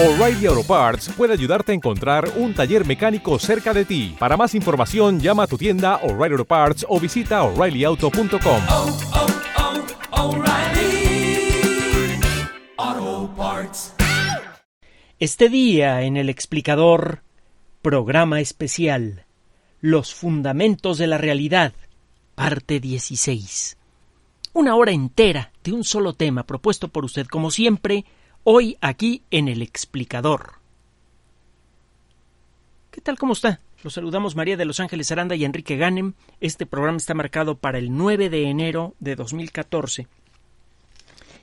O'Reilly Auto Parts puede ayudarte a encontrar un taller mecánico cerca de ti. Para más información, llama a tu tienda O'Reilly Auto Parts o visita oreillyauto.com. oh, oh, Parts. Este día en el explicador, programa especial, Los Fundamentos de la Realidad, parte 16. Una hora entera de un solo tema propuesto por usted, como siempre, hoy aquí en el explicador. ¿Qué tal? ¿Cómo está? Los saludamos María de Los Ángeles Aranda y Enrique Ganem. Este programa está marcado para el 9 de enero de 2014.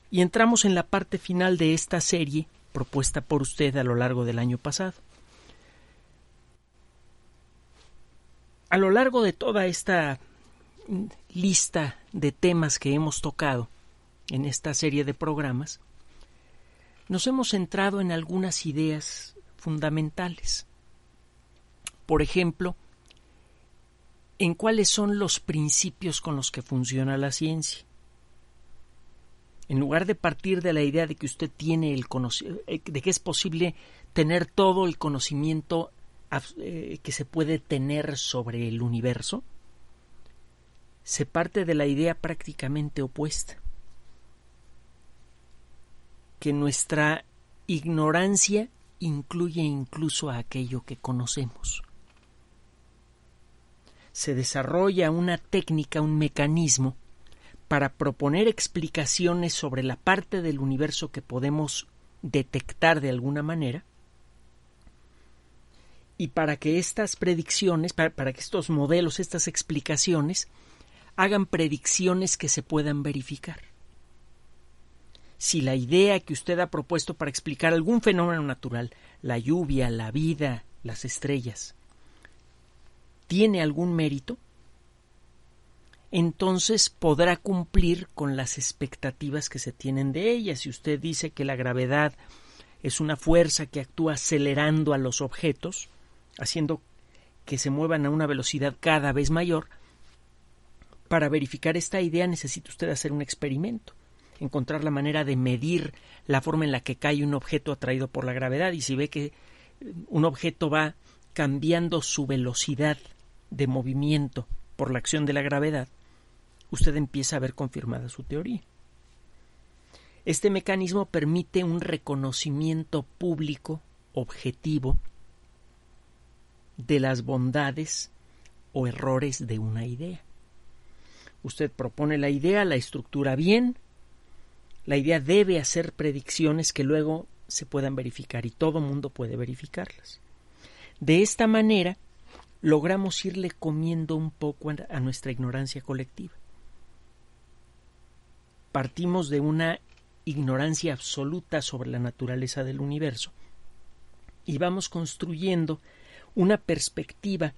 Y entramos en la parte final de esta serie propuesta por usted a lo largo del año pasado. A lo largo de toda esta lista de temas que hemos tocado en esta serie de programas, nos hemos centrado en algunas ideas fundamentales. Por ejemplo, en cuáles son los principios con los que funciona la ciencia. En lugar de partir de la idea de que usted tiene el de que es posible tener todo el conocimiento eh, que se puede tener sobre el universo, se parte de la idea prácticamente opuesta nuestra ignorancia incluye incluso a aquello que conocemos. Se desarrolla una técnica, un mecanismo, para proponer explicaciones sobre la parte del universo que podemos detectar de alguna manera, y para que estas predicciones, para, para, que estos modelos, estas explicaciones, hagan predicciones que se puedan verificar si la idea que usted ha propuesto para explicar algún fenómeno natural, la lluvia, la vida, las estrellas, tiene algún mérito, entonces podrá cumplir con las expectativas que se tienen de ella. Si usted dice que la gravedad es una fuerza que actúa acelerando a los objetos, haciendo que se muevan a una velocidad cada vez mayor, para verificar esta idea necesita usted hacer un experimento encontrar la manera de medir la forma en la que cae un objeto atraído por la gravedad y si ve que un objeto va cambiando su velocidad de movimiento por la acción de la gravedad, usted empieza a ver confirmada su teoría. Este mecanismo permite un reconocimiento público objetivo de las bondades o errores de una idea. Usted propone la idea, la estructura bien, la idea debe hacer predicciones que luego se puedan verificar y todo mundo puede verificarlas. De esta manera logramos irle comiendo un poco a nuestra ignorancia colectiva. Partimos de una ignorancia absoluta sobre la naturaleza del universo y vamos construyendo una perspectiva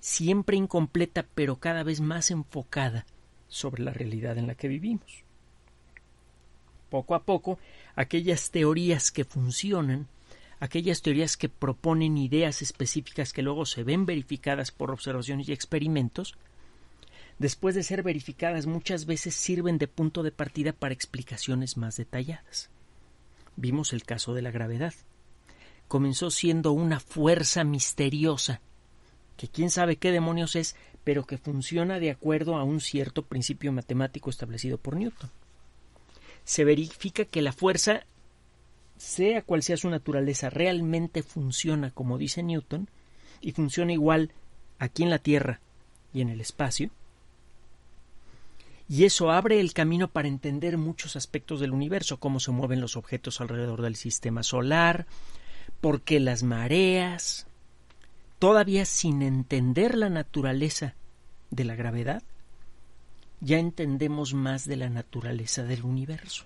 siempre incompleta pero cada vez más enfocada sobre la realidad en la que vivimos poco a poco aquellas teorías que funcionan, aquellas teorías que proponen ideas específicas que luego se ven verificadas por observaciones y experimentos, después de ser verificadas muchas veces sirven de punto de partida para explicaciones más detalladas. Vimos el caso de la gravedad. Comenzó siendo una fuerza misteriosa, que quién sabe qué demonios es, pero que funciona de acuerdo a un cierto principio matemático establecido por Newton se verifica que la fuerza, sea cual sea su naturaleza, realmente funciona como dice Newton, y funciona igual aquí en la Tierra y en el espacio, y eso abre el camino para entender muchos aspectos del universo, cómo se mueven los objetos alrededor del sistema solar, por qué las mareas. Todavía sin entender la naturaleza de la gravedad, ya entendemos más de la naturaleza del universo.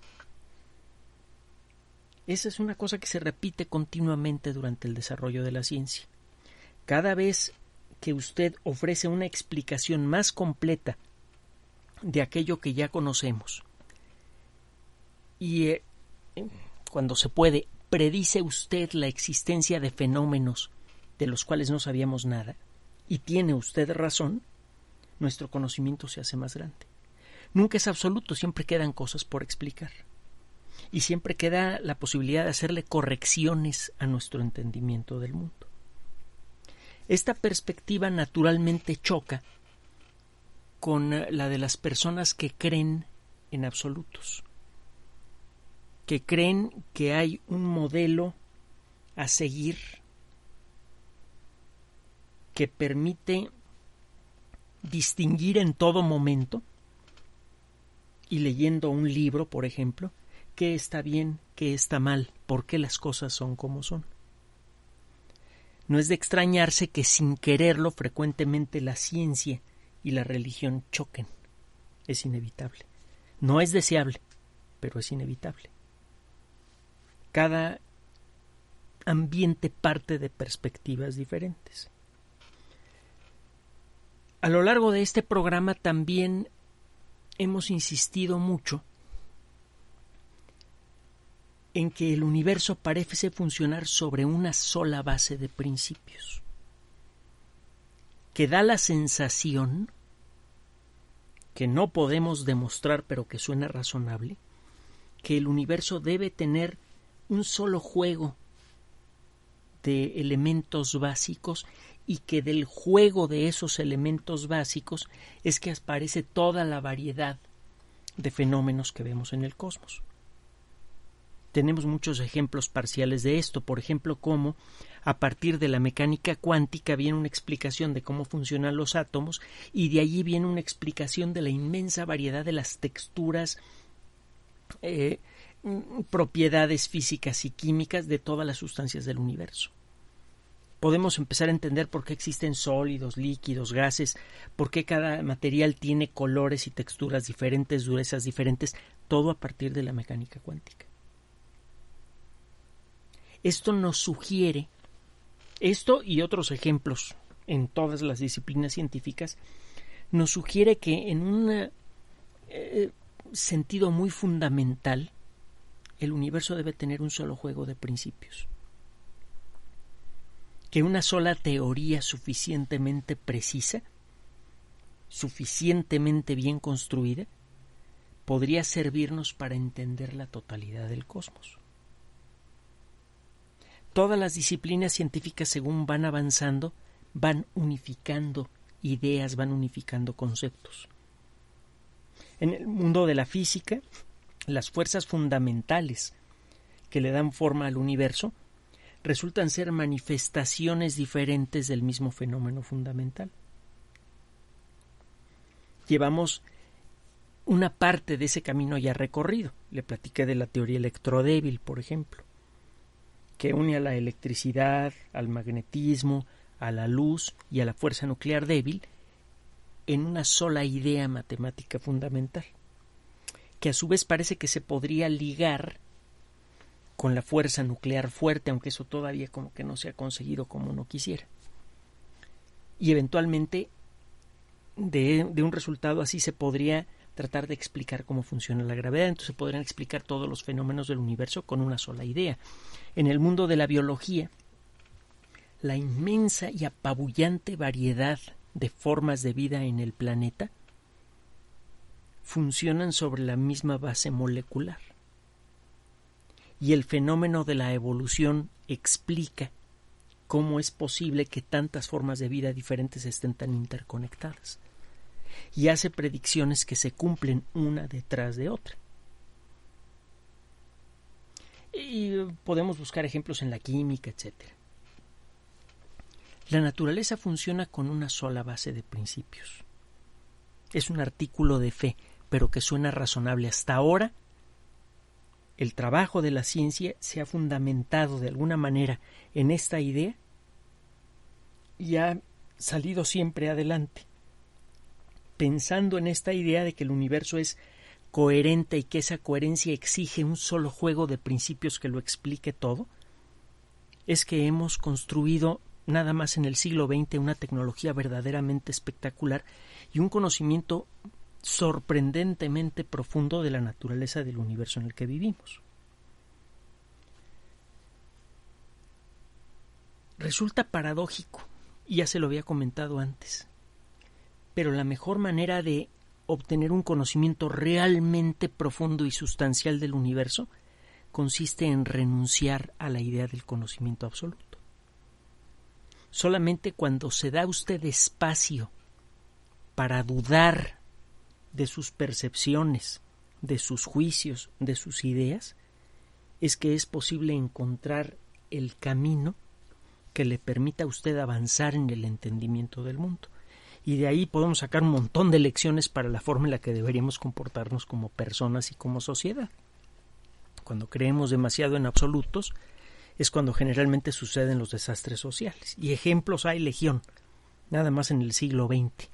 Esa es una cosa que se repite continuamente durante el desarrollo de la ciencia. Cada vez que usted ofrece una explicación más completa de aquello que ya conocemos y eh, cuando se puede predice usted la existencia de fenómenos de los cuales no sabíamos nada y tiene usted razón, nuestro conocimiento se hace más grande. Nunca es absoluto, siempre quedan cosas por explicar. y siempre queda la posibilidad de hacerle correcciones a nuestro entendimiento del mundo. Esta perspectiva naturalmente choca con la de las personas que creen en absolutos, que creen que hay un modelo a seguir que permite distinguir en todo momento y leyendo un libro, por ejemplo, qué está bien, qué está mal, por qué las cosas son como son. No es de extrañarse que sin quererlo frecuentemente la ciencia y la religión choquen. Es inevitable. No es deseable, pero es inevitable. Cada ambiente parte de perspectivas diferentes. A lo largo de este programa también hemos insistido mucho en que el universo parece funcionar sobre una sola base de principios, que da la sensación que no podemos demostrar pero que suena razonable, que el universo debe tener un solo juego de elementos básicos y que del juego de esos elementos básicos es que aparece toda la variedad de fenómenos que vemos en el cosmos. Tenemos muchos ejemplos parciales de esto, por ejemplo, cómo a partir de la mecánica cuántica viene una explicación de cómo funcionan los átomos y de allí viene una explicación de la inmensa variedad de las texturas, eh, propiedades físicas y químicas de todas las sustancias del universo podemos empezar a entender por qué existen sólidos, líquidos, gases, por qué cada material tiene colores y texturas diferentes, durezas diferentes, todo a partir de la mecánica cuántica. Esto nos sugiere, esto y otros ejemplos en todas las disciplinas científicas, nos sugiere que en un eh, sentido muy fundamental, el universo debe tener un solo juego de principios. Que una sola teoría suficientemente precisa, suficientemente bien construida, podría servirnos para entender la totalidad del cosmos todas las disciplinas científicas, según van avanzando, van unificando ideas, van unificando conceptos. En el mundo de la física, las fuerzas fundamentales que le dan forma al universo resultan ser manifestaciones diferentes del mismo fenómeno fundamental. Llevamos una parte de ese camino ya recorrido. Le platiqué de la teoría electrodébil, por ejemplo que une a la electricidad, al magnetismo, a la luz y a la fuerza nuclear débil en una sola idea matemática fundamental, que a su vez parece que se podría ligar con la fuerza nuclear fuerte, aunque eso todavía como que no se ha conseguido como uno quisiera. Y eventualmente de, de un resultado así se podría tratar de explicar cómo funciona la gravedad, entonces podrían explicar todos los fenómenos del universo con una sola idea. En el mundo de la biología, la inmensa y apabullante variedad de formas de vida en el planeta funcionan sobre la misma base molecular. Y el fenómeno de la evolución explica cómo es posible que tantas formas de vida diferentes estén tan interconectadas y hace predicciones que se cumplen una detrás de otra. Y podemos buscar ejemplos en la química, etc. La naturaleza funciona con una sola base de principios. Es un artículo de fe, pero que suena razonable hasta ahora. El trabajo de la ciencia se ha fundamentado de alguna manera en esta idea y ha salido siempre adelante pensando en esta idea de que el universo es coherente y que esa coherencia exige un solo juego de principios que lo explique todo, es que hemos construido nada más en el siglo XX una tecnología verdaderamente espectacular y un conocimiento sorprendentemente profundo de la naturaleza del universo en el que vivimos. Resulta paradójico, y ya se lo había comentado antes, pero la mejor manera de obtener un conocimiento realmente profundo y sustancial del universo consiste en renunciar a la idea del conocimiento absoluto. Solamente cuando se da usted espacio para dudar de sus percepciones, de sus juicios, de sus ideas, es que es posible encontrar el camino que le permita a usted avanzar en el entendimiento del mundo. Y de ahí podemos sacar un montón de lecciones para la forma en la que deberíamos comportarnos como personas y como sociedad. Cuando creemos demasiado en absolutos, es cuando generalmente suceden los desastres sociales. Y ejemplos hay legión, nada más en el siglo XX.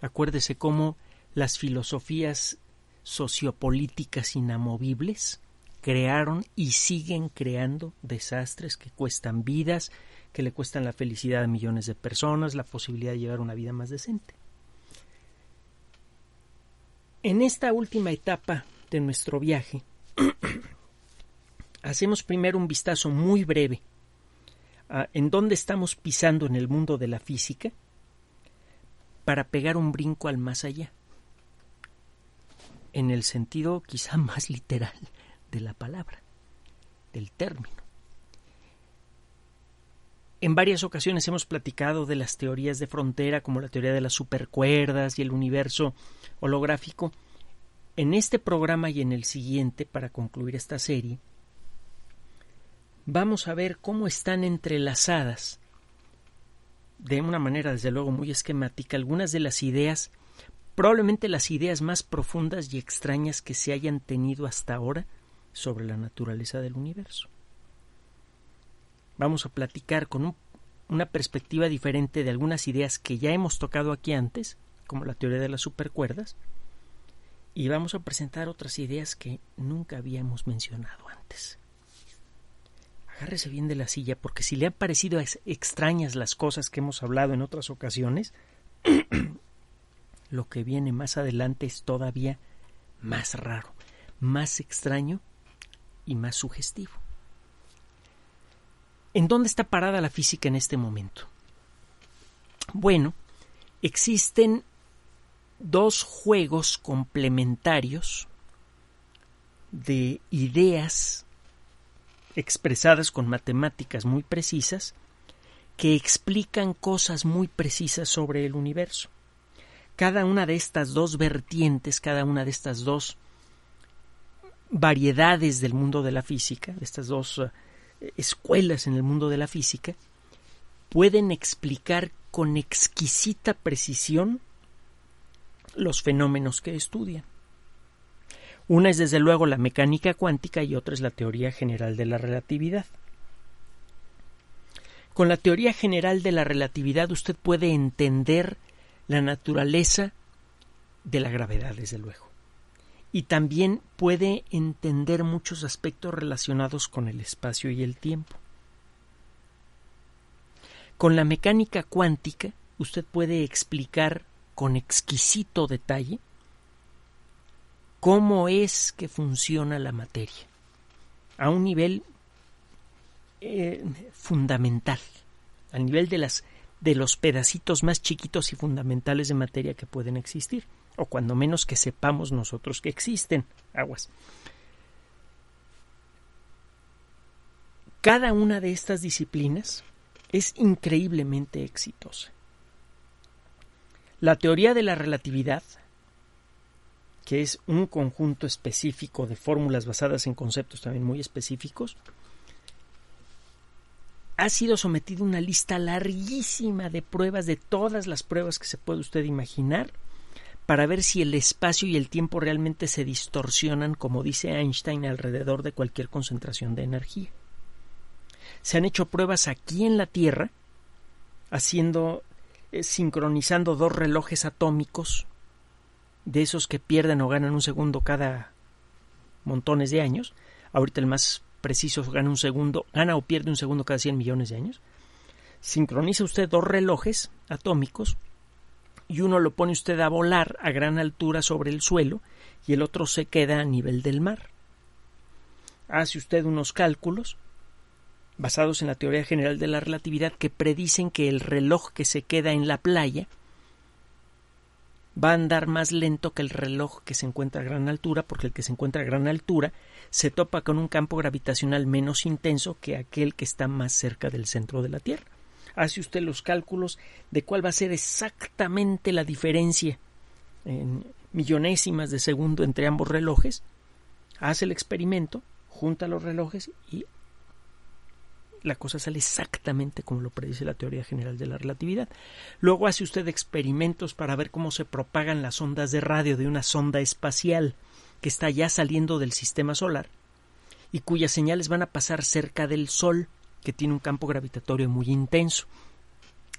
Acuérdese cómo las filosofías sociopolíticas inamovibles crearon y siguen creando desastres que cuestan vidas, que le cuestan la felicidad a millones de personas, la posibilidad de llevar una vida más decente. En esta última etapa de nuestro viaje, hacemos primero un vistazo muy breve a en dónde estamos pisando en el mundo de la física para pegar un brinco al más allá, en el sentido quizá más literal de la palabra, del término. En varias ocasiones hemos platicado de las teorías de frontera como la teoría de las supercuerdas y el universo holográfico. En este programa y en el siguiente, para concluir esta serie, vamos a ver cómo están entrelazadas, de una manera desde luego muy esquemática, algunas de las ideas, probablemente las ideas más profundas y extrañas que se hayan tenido hasta ahora sobre la naturaleza del universo. Vamos a platicar con un, una perspectiva diferente de algunas ideas que ya hemos tocado aquí antes, como la teoría de las supercuerdas, y vamos a presentar otras ideas que nunca habíamos mencionado antes. Agárrese bien de la silla porque si le han parecido extrañas las cosas que hemos hablado en otras ocasiones, lo que viene más adelante es todavía más raro, más extraño y más sugestivo. ¿En dónde está parada la física en este momento? Bueno, existen dos juegos complementarios de ideas expresadas con matemáticas muy precisas que explican cosas muy precisas sobre el universo. Cada una de estas dos vertientes, cada una de estas dos variedades del mundo de la física, de estas dos uh, escuelas en el mundo de la física, pueden explicar con exquisita precisión los fenómenos que estudian. Una es desde luego la mecánica cuántica y otra es la teoría general de la relatividad. Con la teoría general de la relatividad usted puede entender la naturaleza de la gravedad, desde luego y también puede entender muchos aspectos relacionados con el espacio y el tiempo. Con la mecánica cuántica usted puede explicar con exquisito detalle cómo es que funciona la materia a un nivel eh, fundamental, al nivel de las de los pedacitos más chiquitos y fundamentales de materia que pueden existir o cuando menos que sepamos nosotros que existen aguas. Cada una de estas disciplinas es increíblemente exitosa. La teoría de la relatividad, que es un conjunto específico de fórmulas basadas en conceptos también muy específicos, ha sido sometido a una lista larguísima de pruebas, de todas las pruebas que se puede usted imaginar, para ver si el espacio y el tiempo realmente se distorsionan, como dice Einstein, alrededor de cualquier concentración de energía. Se han hecho pruebas aquí en la Tierra, haciendo, eh, sincronizando dos relojes atómicos, de esos que pierden o ganan un segundo cada montones de años. Ahorita el más preciso gana un segundo, gana o pierde un segundo cada 100 millones de años. Sincroniza usted dos relojes atómicos y uno lo pone usted a volar a gran altura sobre el suelo y el otro se queda a nivel del mar. Hace usted unos cálculos basados en la teoría general de la relatividad que predicen que el reloj que se queda en la playa va a andar más lento que el reloj que se encuentra a gran altura, porque el que se encuentra a gran altura se topa con un campo gravitacional menos intenso que aquel que está más cerca del centro de la Tierra. Hace usted los cálculos de cuál va a ser exactamente la diferencia en millonésimas de segundo entre ambos relojes, hace el experimento, junta los relojes y la cosa sale exactamente como lo predice la teoría general de la relatividad. Luego hace usted experimentos para ver cómo se propagan las ondas de radio de una sonda espacial que está ya saliendo del sistema solar y cuyas señales van a pasar cerca del Sol, que tiene un campo gravitatorio muy intenso.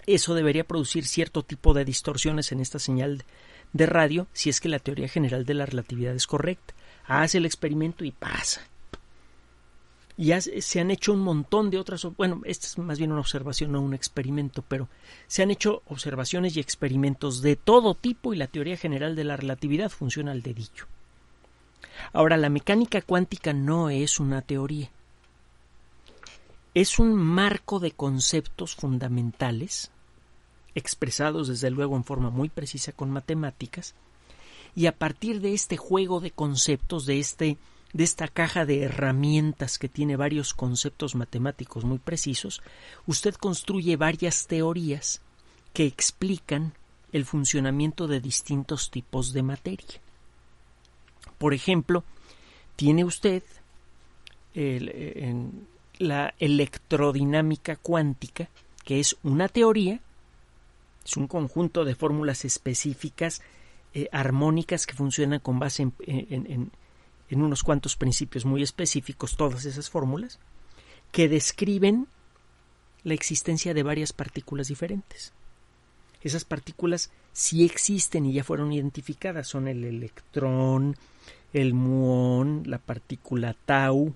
Eso debería producir cierto tipo de distorsiones en esta señal de radio si es que la teoría general de la relatividad es correcta. Hace el experimento y pasa y se han hecho un montón de otras, bueno, esta es más bien una observación, no un experimento, pero se han hecho observaciones y experimentos de todo tipo y la teoría general de la relatividad funciona al dedillo. Ahora, la mecánica cuántica no es una teoría, es un marco de conceptos fundamentales, expresados desde luego en forma muy precisa con matemáticas, y a partir de este juego de conceptos, de este de esta caja de herramientas que tiene varios conceptos matemáticos muy precisos, usted construye varias teorías que explican el funcionamiento de distintos tipos de materia. Por ejemplo, tiene usted la electrodinámica cuántica, que es una teoría, es un conjunto de fórmulas específicas eh, armónicas que funcionan con base en, en unos cuantos principios muy específicos todas esas fórmulas que describen la existencia de varias partículas diferentes. Esas partículas sí existen y ya fueron identificadas. Son el electrón, el muón, la partícula tau.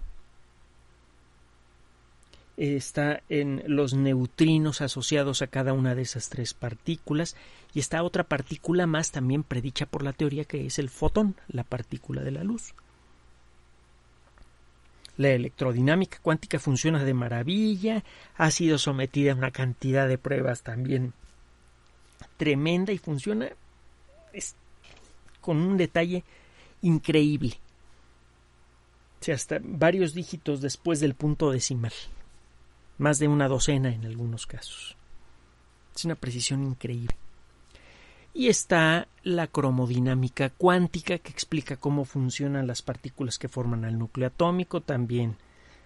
Está en los neutrinos asociados a cada una de esas tres partículas. Y está otra partícula más también predicha por la teoría que es el fotón, la partícula de la luz. La electrodinámica cuántica funciona de maravilla, ha sido sometida a una cantidad de pruebas también tremenda y funciona con un detalle increíble. O sea, hasta varios dígitos después del punto decimal. Más de una docena en algunos casos. Es una precisión increíble. Y está la cromodinámica cuántica que explica cómo funcionan las partículas que forman el núcleo atómico. También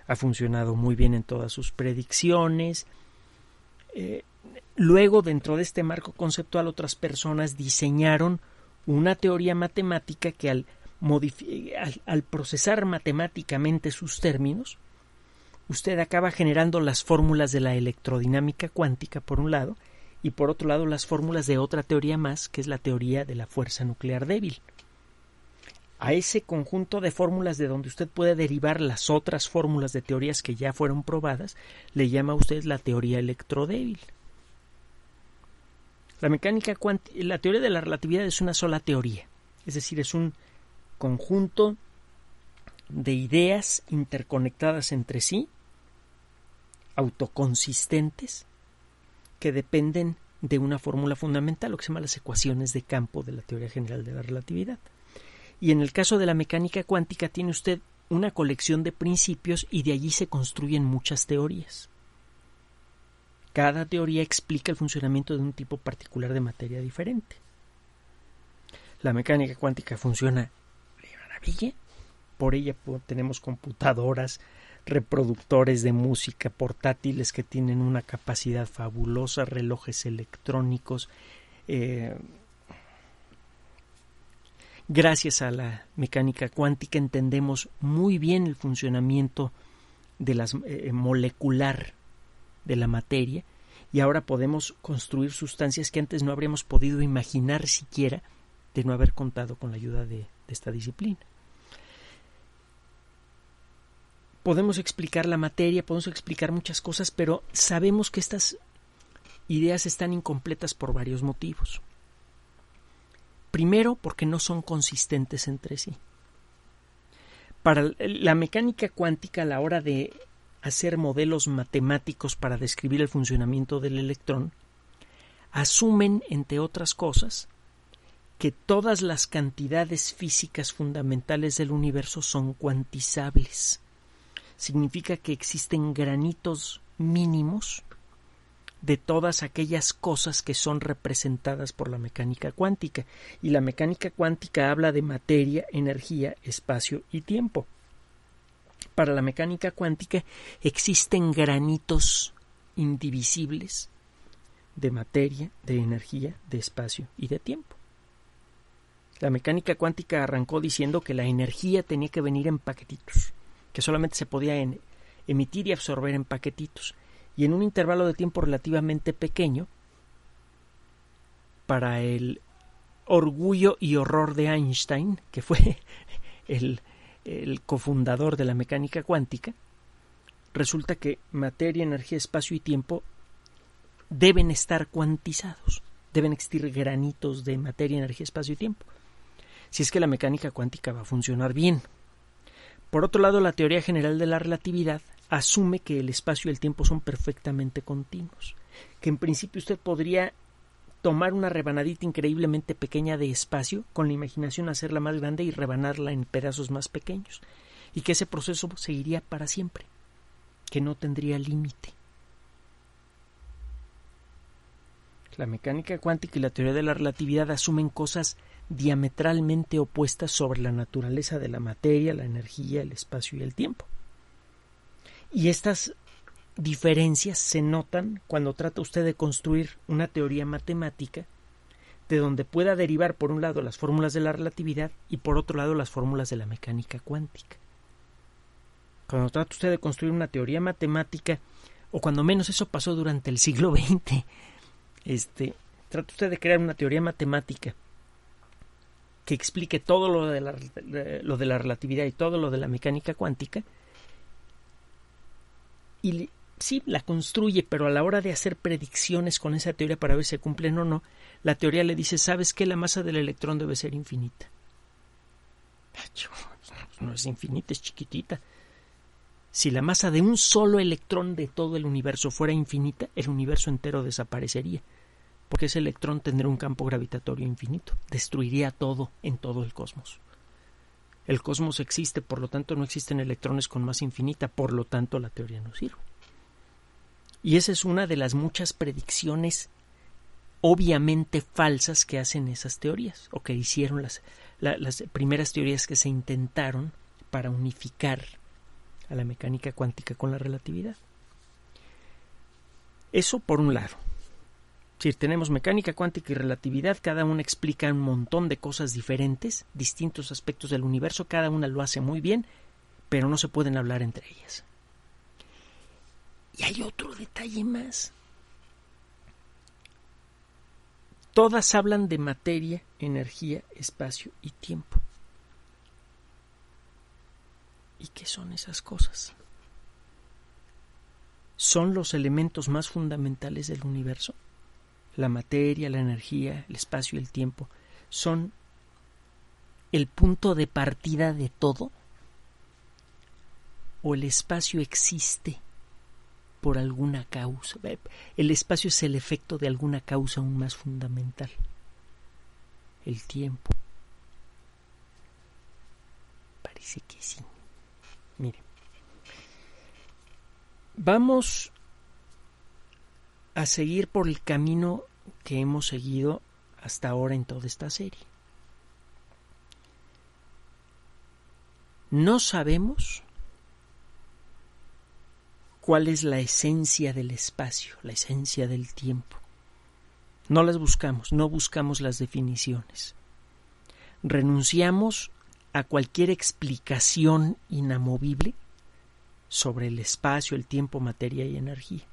ha funcionado muy bien en todas sus predicciones. Eh, luego, dentro de este marco conceptual, otras personas diseñaron una teoría matemática que al, al procesar matemáticamente sus términos, usted acaba generando las fórmulas de la electrodinámica cuántica, por un lado, y por otro lado las fórmulas de otra teoría más, que es la teoría de la fuerza nuclear débil. A ese conjunto de fórmulas de donde usted puede derivar las otras fórmulas de teorías que ya fueron probadas, le llama a usted la teoría electrodébil. La mecánica la teoría de la relatividad es una sola teoría, es decir, es un conjunto de ideas interconectadas entre sí, autoconsistentes, que dependen de una fórmula fundamental, lo que se llama las ecuaciones de campo de la teoría general de la relatividad. Y en el caso de la mecánica cuántica tiene usted una colección de principios y de allí se construyen muchas teorías. Cada teoría explica el funcionamiento de un tipo particular de materia diferente. La mecánica cuántica funciona. Por ella tenemos computadoras, reproductores de música portátiles que tienen una capacidad fabulosa, relojes electrónicos. Eh, gracias a la mecánica cuántica entendemos muy bien el funcionamiento de las eh, molecular de la materia y ahora podemos construir sustancias que antes no habríamos podido imaginar siquiera de no haber contado con la ayuda de esta disciplina. Podemos explicar la materia, podemos explicar muchas cosas, pero sabemos que estas ideas están incompletas por varios motivos. Primero, porque no son consistentes entre sí. Para la mecánica cuántica, a la hora de hacer modelos matemáticos para describir el funcionamiento del electrón, asumen, entre otras cosas, que todas las cantidades físicas fundamentales del universo son cuantizables. Significa que existen granitos mínimos de todas aquellas cosas que son representadas por la mecánica cuántica. Y la mecánica cuántica habla de materia, energía, espacio y tiempo. Para la mecánica cuántica existen granitos indivisibles de materia, de energía, de espacio y de tiempo. La mecánica cuántica arrancó diciendo que la energía tenía que venir en paquetitos, que solamente se podía emitir y absorber en paquetitos, y en un intervalo de tiempo relativamente pequeño, para el orgullo y horror de Einstein, que fue el, el cofundador de la mecánica cuántica, resulta que materia, energía, espacio y tiempo deben estar cuantizados, deben existir granitos de materia, energía, espacio y tiempo si es que la mecánica cuántica va a funcionar bien. Por otro lado, la teoría general de la relatividad asume que el espacio y el tiempo son perfectamente continuos, que en principio usted podría tomar una rebanadita increíblemente pequeña de espacio, con la imaginación hacerla más grande y rebanarla en pedazos más pequeños, y que ese proceso seguiría para siempre, que no tendría límite. La mecánica cuántica y la teoría de la relatividad asumen cosas diametralmente opuestas sobre la naturaleza de la materia, la energía, el espacio y el tiempo. Y estas diferencias se notan cuando trata usted de construir una teoría matemática de donde pueda derivar por un lado las fórmulas de la relatividad y por otro lado las fórmulas de la mecánica cuántica. Cuando trata usted de construir una teoría matemática, o cuando menos eso pasó durante el siglo XX, este, trata usted de crear una teoría matemática que explique todo lo de, la, relatividad y todo lo de la mecánica cuántica. Y sí, la construye, pero a la hora de hacer predicciones con esa teoría para ver si cumplen o no, la teoría le dice, ¿sabes que La masa del electrón debe ser infinita. No es infinita, es chiquitita. Si la masa de un solo electrón de todo el universo fuera infinita, el universo entero desaparecería porque ese electrón tendría un campo gravitatorio infinito, destruiría todo en todo el cosmos. El cosmos existe, por lo tanto no existen electrones con masa infinita, por lo tanto la teoría no sirve. Y esa es una de las muchas predicciones obviamente falsas que hacen esas teorías, o que hicieron las, las primeras teorías que se intentaron para unificar a la mecánica cuántica con la relatividad. Eso por un lado. Si tenemos mecánica cuántica y relatividad, cada una explica un montón de cosas diferentes, distintos aspectos del universo, cada una lo hace muy bien, pero no se pueden hablar entre ellas. Y hay otro detalle más. Todas hablan de materia, energía, espacio y tiempo. ¿Y qué son esas cosas? ¿Son los elementos más fundamentales del universo? La materia, la energía, el espacio y el tiempo son el punto de partida de todo? ¿O el espacio existe por alguna causa? El espacio es el efecto de alguna causa aún más fundamental. El tiempo. Parece que sí. Mire. Vamos a seguir por el camino que hemos seguido hasta ahora en toda esta serie. No sabemos cuál es la esencia del espacio, la esencia del tiempo. No las buscamos, no buscamos las definiciones. Renunciamos a cualquier explicación inamovible sobre el espacio, el tiempo, materia y energía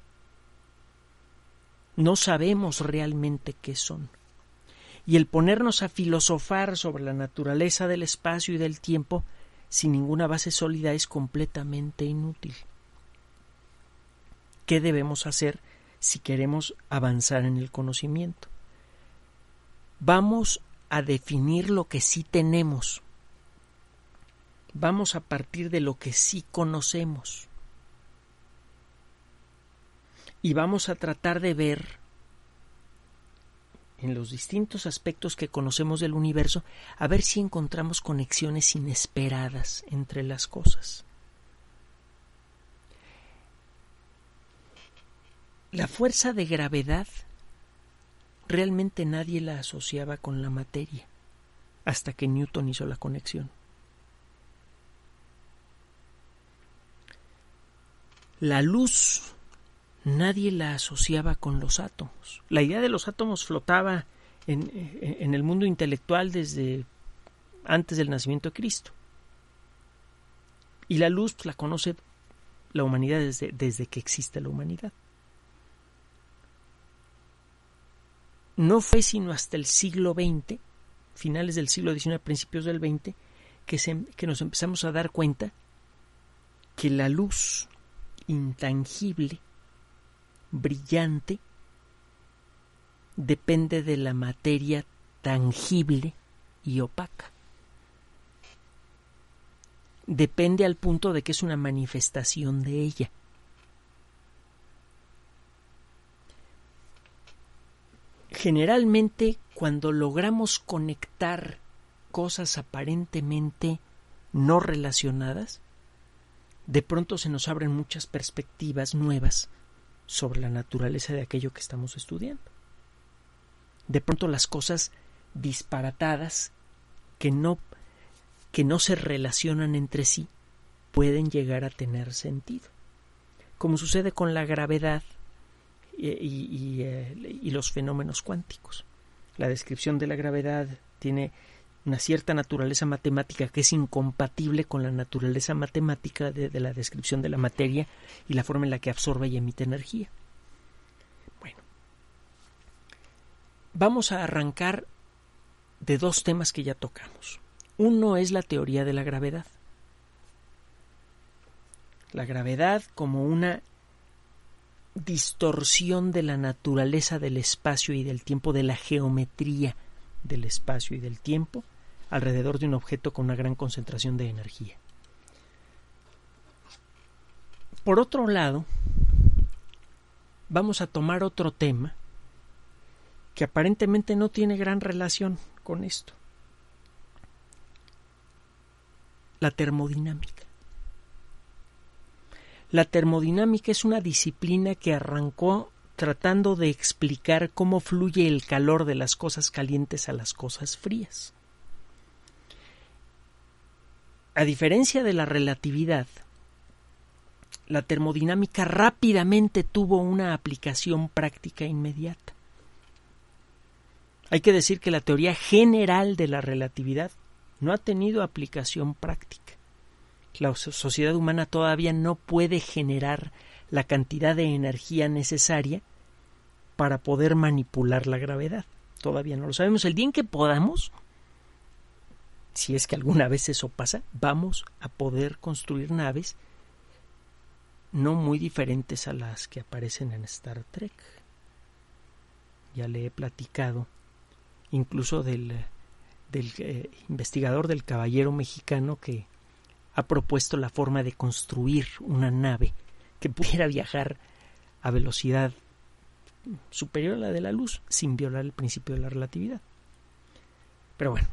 no sabemos realmente qué son. Y el ponernos a filosofar sobre la naturaleza del espacio y del tiempo sin ninguna base sólida es completamente inútil. ¿Qué debemos hacer si queremos avanzar en el conocimiento? Vamos a definir lo que sí tenemos. Vamos a partir de lo que sí conocemos. Y vamos a tratar de ver en los distintos aspectos que conocemos del universo, a ver si encontramos conexiones inesperadas entre las cosas. La fuerza de gravedad realmente nadie la asociaba con la materia, hasta que Newton hizo la conexión. La luz nadie la asociaba con los átomos. La idea de los átomos flotaba en, en, el mundo intelectual desde antes del nacimiento de Cristo. Y la luz pues, la conoce la humanidad desde, desde que existe la humanidad. No fue sino hasta el siglo XX, finales del siglo XIX, principios del XX, que, se, que nos empezamos a dar cuenta que la luz intangible, brillante, depende de la materia tangible y opaca. Depende al punto de que es una manifestación de ella. Generalmente cuando logramos conectar cosas aparentemente no relacionadas, de pronto se nos abren muchas perspectivas nuevas sobre la naturaleza de aquello que estamos estudiando. De pronto las cosas disparatadas que no que no se relacionan entre sí pueden llegar a tener sentido. Como sucede con la gravedad y, y, eh, y los fenómenos cuánticos. La descripción de la gravedad tiene una cierta naturaleza matemática que es incompatible con la naturaleza matemática de, la descripción de la materia y la forma en la que absorbe y emite energía. Bueno, vamos a arrancar de dos temas que ya tocamos. Uno es la teoría de la gravedad. La gravedad como una distorsión de la naturaleza del espacio y del tiempo, de la geometría del espacio y del tiempo, alrededor de un objeto con una gran concentración de energía. Por otro lado, vamos a tomar otro tema que aparentemente no tiene gran relación con esto. La termodinámica. La termodinámica es una disciplina que arrancó tratando de explicar cómo fluye el calor de las cosas calientes a las cosas frías. A diferencia de la relatividad, la termodinámica rápidamente tuvo una aplicación práctica inmediata. Hay que decir que la teoría general de la relatividad no ha tenido aplicación práctica. La sociedad humana todavía no puede generar la cantidad de energía necesaria para poder manipular la gravedad. Todavía no lo sabemos. El día en que podamos, si es que alguna vez eso pasa, vamos a poder construir naves no muy diferentes a las que aparecen en Star Trek. Ya le he platicado incluso del, eh, investigador del caballero mexicano que ha propuesto la forma de construir una nave que pudiera viajar a velocidad superior a la de la luz sin violar el principio de la relatividad. Pero bueno,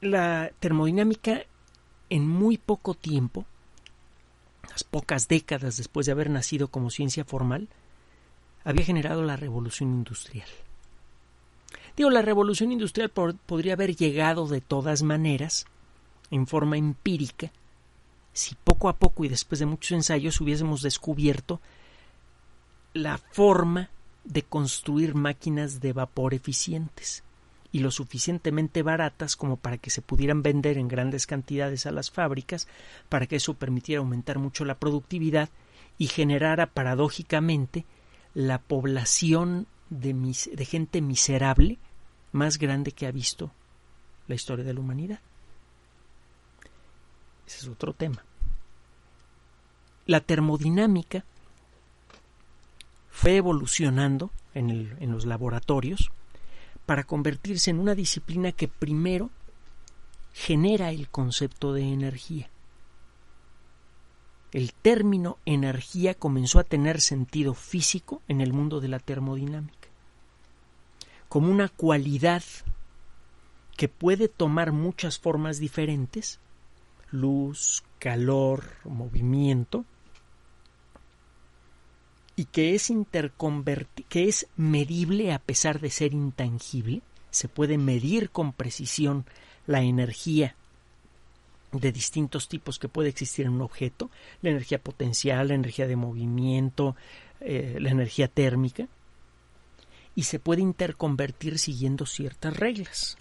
la termodinámica en muy poco tiempo, unas pocas décadas después de haber nacido como ciencia formal, había generado la revolución industrial. Digo, la revolución industrial podría haber llegado de todas maneras, en forma empírica, si poco a poco y después de muchos ensayos hubiésemos descubierto la forma de construir máquinas de vapor eficientes y lo suficientemente baratas como para que se pudieran vender en grandes cantidades a las fábricas, para que eso permitiera aumentar mucho la productividad y generara paradójicamente la población de, gente miserable más grande que ha visto la historia de la humanidad. Ese es otro tema. La termodinámica fue evolucionando en los laboratorios para convertirse en una disciplina que primero genera el concepto de energía. El término energía comenzó a tener sentido físico en el mundo de la termodinámica. como una cualidad que puede tomar muchas formas diferentes, luz, calor, movimiento, y que es que es medible a pesar de ser intangible, se puede medir con precisión la energía de distintos tipos que puede existir en un objeto, la energía potencial, la energía de movimiento, eh, la energía térmica, y se puede interconvertir siguiendo ciertas reglas.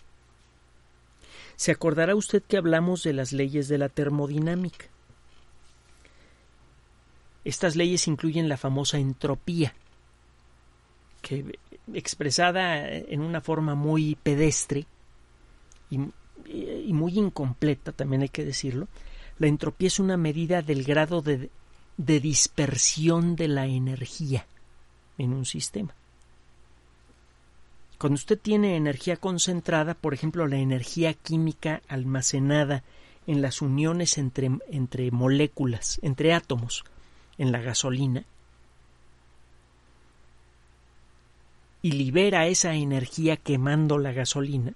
Se acordará usted que hablamos de las leyes de la termodinámica. Estas leyes incluyen la famosa entropía, que expresada en una forma muy pedestre y, muy incompleta, también hay que decirlo, la entropía es una medida del grado de, dispersión de la energía en un sistema. Cuando usted tiene energía concentrada, por ejemplo, la energía química almacenada en las uniones entre moléculas, entre átomos, en la gasolina, y libera esa energía quemando la gasolina,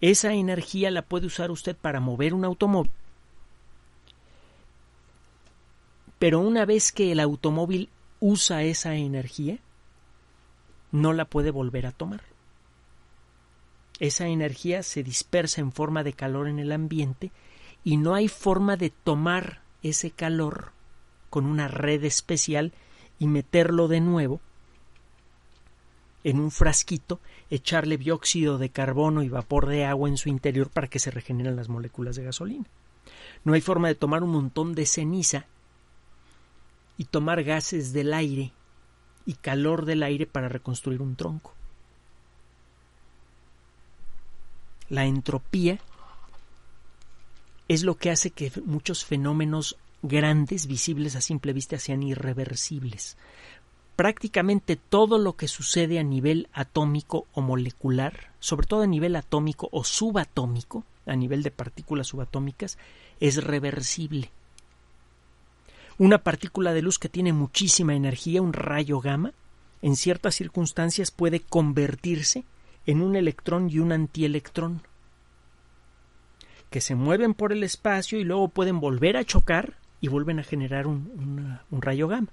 esa energía la puede usar usted para mover un automóvil. Pero una vez que el automóvil usa esa energía, no la puede volver a tomar. Esa energía se dispersa en forma de calor en el ambiente y no hay forma de tomar ese calor con una red especial y meterlo de nuevo en un frasquito, echarle dióxido de carbono y vapor de agua en su interior para que se regeneren las moléculas de gasolina. No hay forma de tomar un montón de ceniza y tomar gases del aire y calor del aire para reconstruir un tronco. La entropía es lo que hace que muchos fenómenos grandes, visibles a simple vista, sean irreversibles prácticamente todo lo que sucede a nivel atómico o molecular, sobre todo a nivel atómico o subatómico, a nivel de partículas subatómicas, es reversible. Una partícula de luz que tiene muchísima energía, un rayo gamma, en ciertas circunstancias puede convertirse en un electrón y un antielectrón, que se mueven por el espacio y luego pueden volver a chocar y vuelven a generar un, un rayo gamma.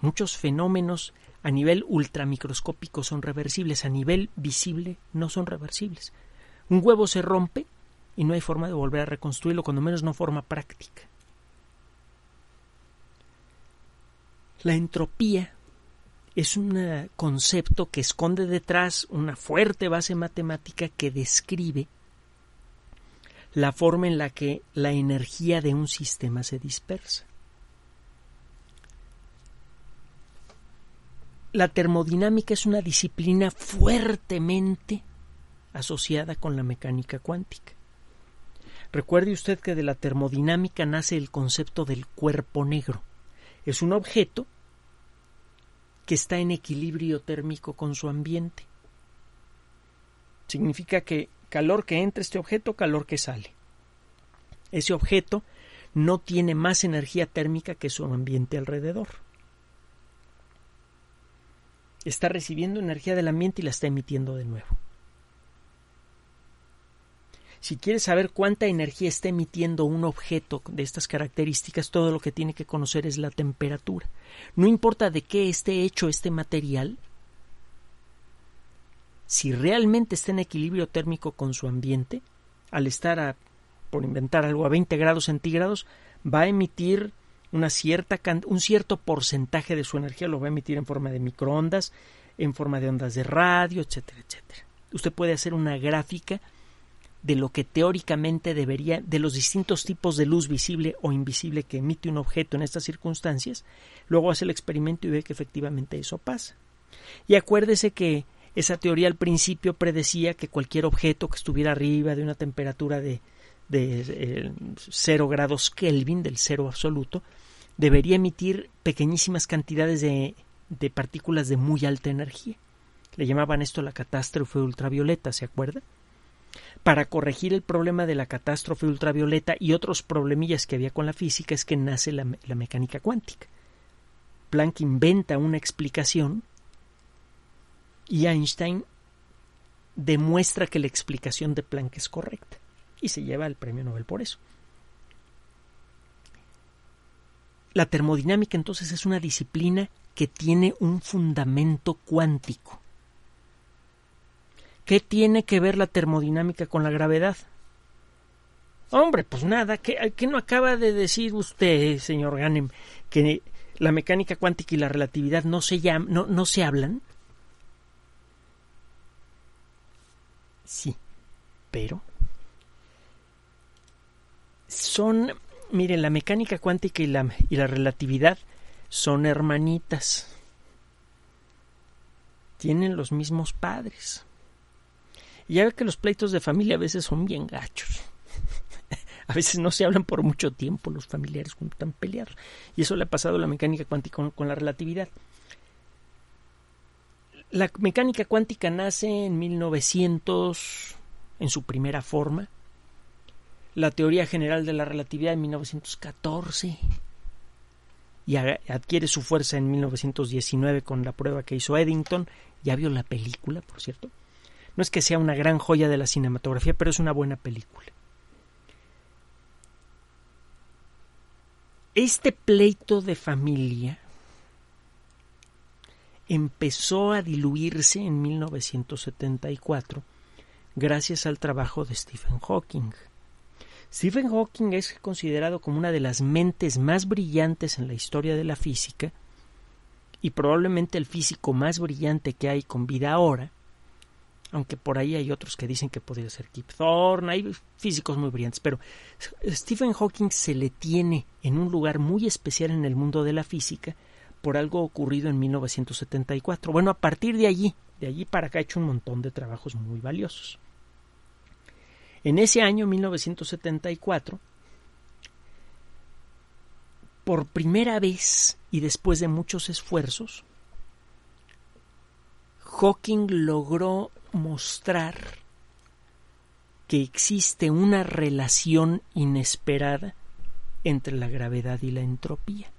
Muchos fenómenos a nivel ultramicroscópico son reversibles, a nivel visible no son reversibles. Un huevo se rompe y no hay forma de volver a reconstruirlo, cuando menos no forma práctica. La entropía es un concepto que esconde detrás una fuerte base matemática que describe la forma en la que la energía de un sistema se dispersa. la termodinámica es una disciplina fuertemente asociada con la mecánica cuántica. Recuerde usted que de la termodinámica nace el concepto del cuerpo negro. Es un objeto que está en equilibrio térmico con su ambiente. Significa que calor que entra este objeto, calor que sale. Ese objeto no tiene más energía térmica que su ambiente alrededor está recibiendo energía del ambiente y la está emitiendo de nuevo. Si quieres saber cuánta energía está emitiendo un objeto de estas características, todo lo que tiene que conocer es la temperatura. No importa de qué esté hecho este material, si realmente está en equilibrio térmico con su ambiente, al estar a, por inventar algo, a 20 grados centígrados, va a emitir una cierta un cierto porcentaje de su energía lo va a emitir en forma de microondas, en forma de ondas de radio, etcétera, etcétera. Usted puede hacer una gráfica de lo que teóricamente debería, de los distintos tipos de luz visible o invisible que emite un objeto en estas circunstancias, luego hace el experimento y ve que efectivamente eso pasa. Y acuérdese que esa teoría al principio predecía que cualquier objeto que estuviera arriba de una temperatura de, de 0 eh, grados Kelvin, del cero absoluto, debería emitir pequeñísimas cantidades de, de partículas de muy alta energía. Le llamaban esto la catástrofe ultravioleta, ¿se acuerda? Para corregir el problema de la catástrofe ultravioleta y otros problemillas que había con la física es que nace la, la mecánica cuántica. Planck inventa una explicación Y Einstein demuestra que la explicación de Planck es correcta y se lleva el premio Nobel por eso. La termodinámica entonces es una disciplina que tiene un fundamento cuántico. ¿Qué tiene que ver la termodinámica con la gravedad? Hombre, pues nada, ¿qué, no acaba de decir usted, señor Ganem, que la mecánica cuántica y la relatividad no se, no, no se hablan? Sí, pero son, miren, la mecánica cuántica y la, y la relatividad son hermanitas. Tienen los mismos padres. Y ya ve que los pleitos de familia a veces son bien gachos. a veces no se hablan por mucho tiempo los familiares cuando están. Y eso le ha pasado a la mecánica cuántica con la relatividad. La mecánica cuántica nace en 1900 en su primera forma la teoría general de la relatividad en 1914 y adquiere su fuerza en 1919 con la prueba que hizo Eddington. Ya vio la película, por cierto. No es que sea una gran joya de la cinematografía, pero es una buena película. Este pleito de familia empezó a diluirse en 1974 gracias al trabajo de Stephen Hawking. Stephen Hawking es considerado como una de las mentes más brillantes en la historia de la física y probablemente el físico más brillante que hay con vida ahora, aunque por ahí hay otros que dicen que podría ser Kip Thorne, hay físicos muy brillantes, pero Stephen Hawking se le tiene en un lugar muy especial en el mundo de la física por algo ocurrido en 1974. Bueno, a partir de allí, de allí para acá ha hecho un montón de trabajos muy valiosos. En ese año 1974, por primera vez y después de muchos esfuerzos, Hawking logró mostrar que existe una relación inesperada entre la gravedad y la entropía.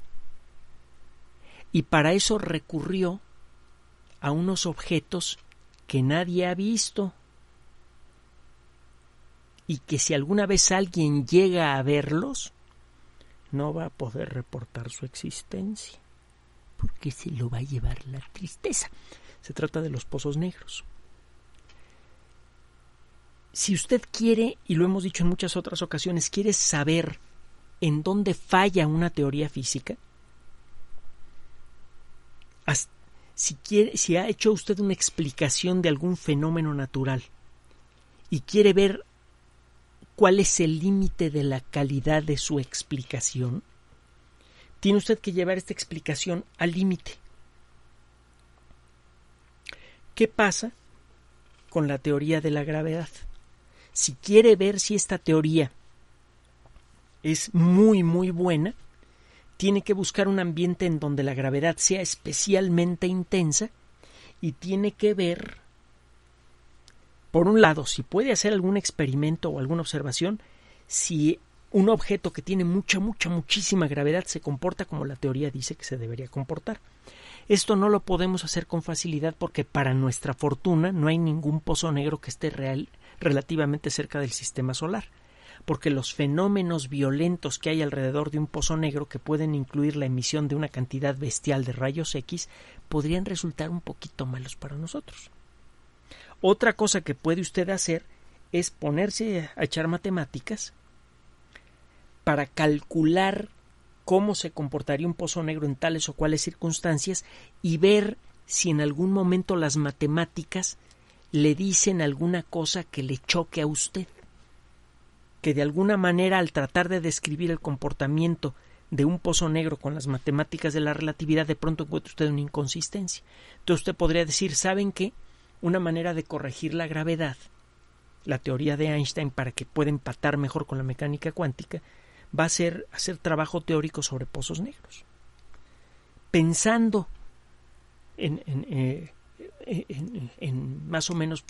Y para eso recurrió a unos objetos que nadie ha visto y que si alguna vez alguien llega a verlos, no va a poder reportar su existencia, porque se lo va a llevar la tristeza. Se trata de los pozos negros. Si usted quiere, y lo hemos dicho en muchas otras ocasiones, quiere saber en dónde falla una teoría física, si, quiere, si ha hecho usted una explicación de algún fenómeno natural y quiere ver cuál es el límite de la calidad de su explicación, tiene usted que llevar esta explicación al límite. ¿Qué pasa con la teoría de la gravedad? Si quiere ver si esta teoría es muy, muy buena, tiene que buscar un ambiente en donde la gravedad sea especialmente intensa y tiene que ver por un lado, si puede hacer algún experimento o alguna observación, si un objeto que tiene mucha, mucha, muchísima gravedad se comporta como la teoría dice que se debería comportar. Esto no lo podemos hacer con facilidad porque para nuestra fortuna no hay ningún pozo negro que esté real, relativamente cerca del sistema solar, porque los fenómenos violentos que hay alrededor de un pozo negro que pueden incluir la emisión de una cantidad bestial de rayos X podrían resultar un poquito malos para nosotros. Otra cosa que puede usted hacer es ponerse a echar matemáticas para calcular cómo se comportaría un pozo negro en tales o cuales circunstancias y ver si en algún momento las matemáticas le dicen alguna cosa que le choque a usted, que de alguna manera al tratar de describir el comportamiento de un pozo negro con las matemáticas de la relatividad de pronto encuentra usted una inconsistencia. Entonces usted podría decir, ¿saben qué? una manera de corregir la gravedad, la teoría de Einstein para que pueda empatar mejor con la mecánica cuántica, va a ser hacer trabajo teórico sobre pozos negros. Pensando en, eh, en, más o menos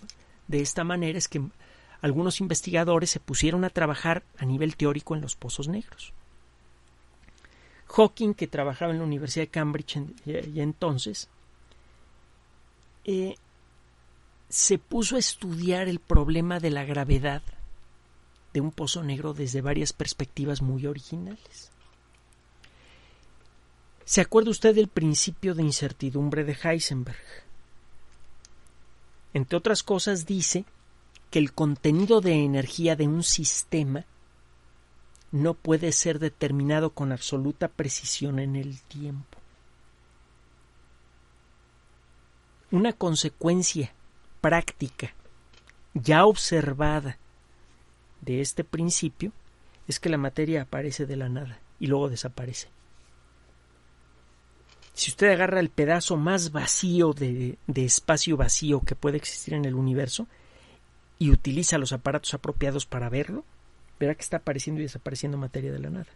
de esta manera es que algunos investigadores se pusieron a trabajar a nivel teórico en los pozos negros. Hawking, que trabajaba en la Universidad de Cambridge y entonces, eh, se puso a estudiar el problema de la gravedad de un pozo negro desde varias perspectivas muy originales. ¿Se acuerda usted del principio de incertidumbre de Heisenberg? Entre otras cosas dice que el contenido de energía de un sistema no puede ser determinado con absoluta precisión en el tiempo. Una consecuencia práctica ya observada de este principio es que la materia aparece de la nada y luego desaparece. Si usted agarra el pedazo más vacío de, de, espacio vacío que puede existir en el universo y utiliza los aparatos apropiados para verlo, verá que está apareciendo y desapareciendo materia de la nada.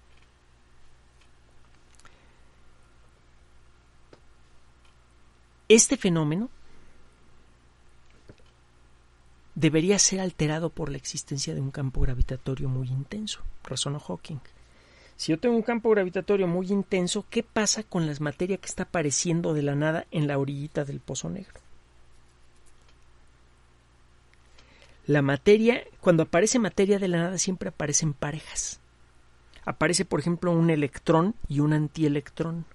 Este fenómeno debería ser alterado por la existencia de un campo gravitatorio muy intenso, razonó Hawking. Si yo tengo un campo gravitatorio muy intenso, ¿qué pasa con la materia que está apareciendo de la nada en la orillita del pozo negro? La materia, cuando aparece materia de la nada, siempre aparecen parejas. Aparece, por ejemplo, un electrón y un antielectrón.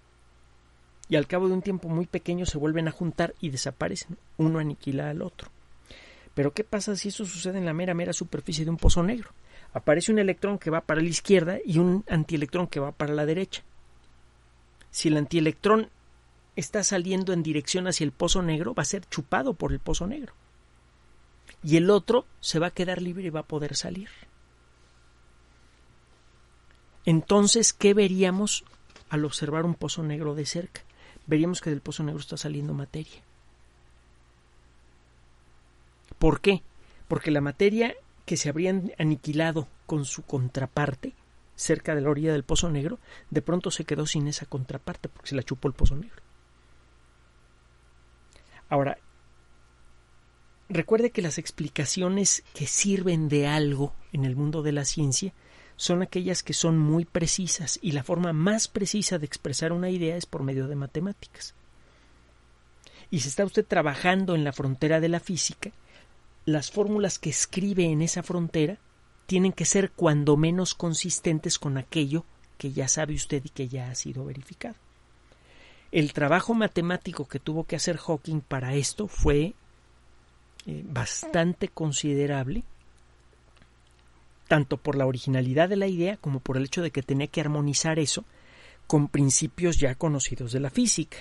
Y al cabo de un tiempo muy pequeño se vuelven a juntar y desaparecen. Uno aniquila al otro. Pero ¿qué pasa si eso sucede en la mera, mera superficie de un pozo negro? Aparece un electrón que va para la izquierda y un antielectrón que va para la derecha. Si el antielectrón está saliendo en dirección hacia el pozo negro, va a ser chupado por el pozo negro. Y el otro se va a quedar libre y va a poder salir. Entonces, ¿qué veríamos al observar un pozo negro de cerca? Veríamos que del pozo negro está saliendo materia. ¿Por qué? Porque la materia que se habría aniquilado con su contraparte cerca de la orilla del pozo negro, de pronto se quedó sin esa contraparte porque se la chupó el pozo negro. Ahora, recuerde que las explicaciones que sirven de algo en el mundo de la ciencia son aquellas que son muy precisas y la forma más precisa de expresar una idea es por medio de matemáticas. Y si está usted trabajando en la frontera de la física, las fórmulas que escribe en esa frontera tienen que ser cuando menos consistentes con aquello que ya sabe usted y que ya ha sido verificado. El trabajo matemático que tuvo que hacer Hawking para esto fue eh, bastante considerable, tanto por la originalidad de la idea como por el hecho de que tenía que armonizar eso con principios ya conocidos de la física.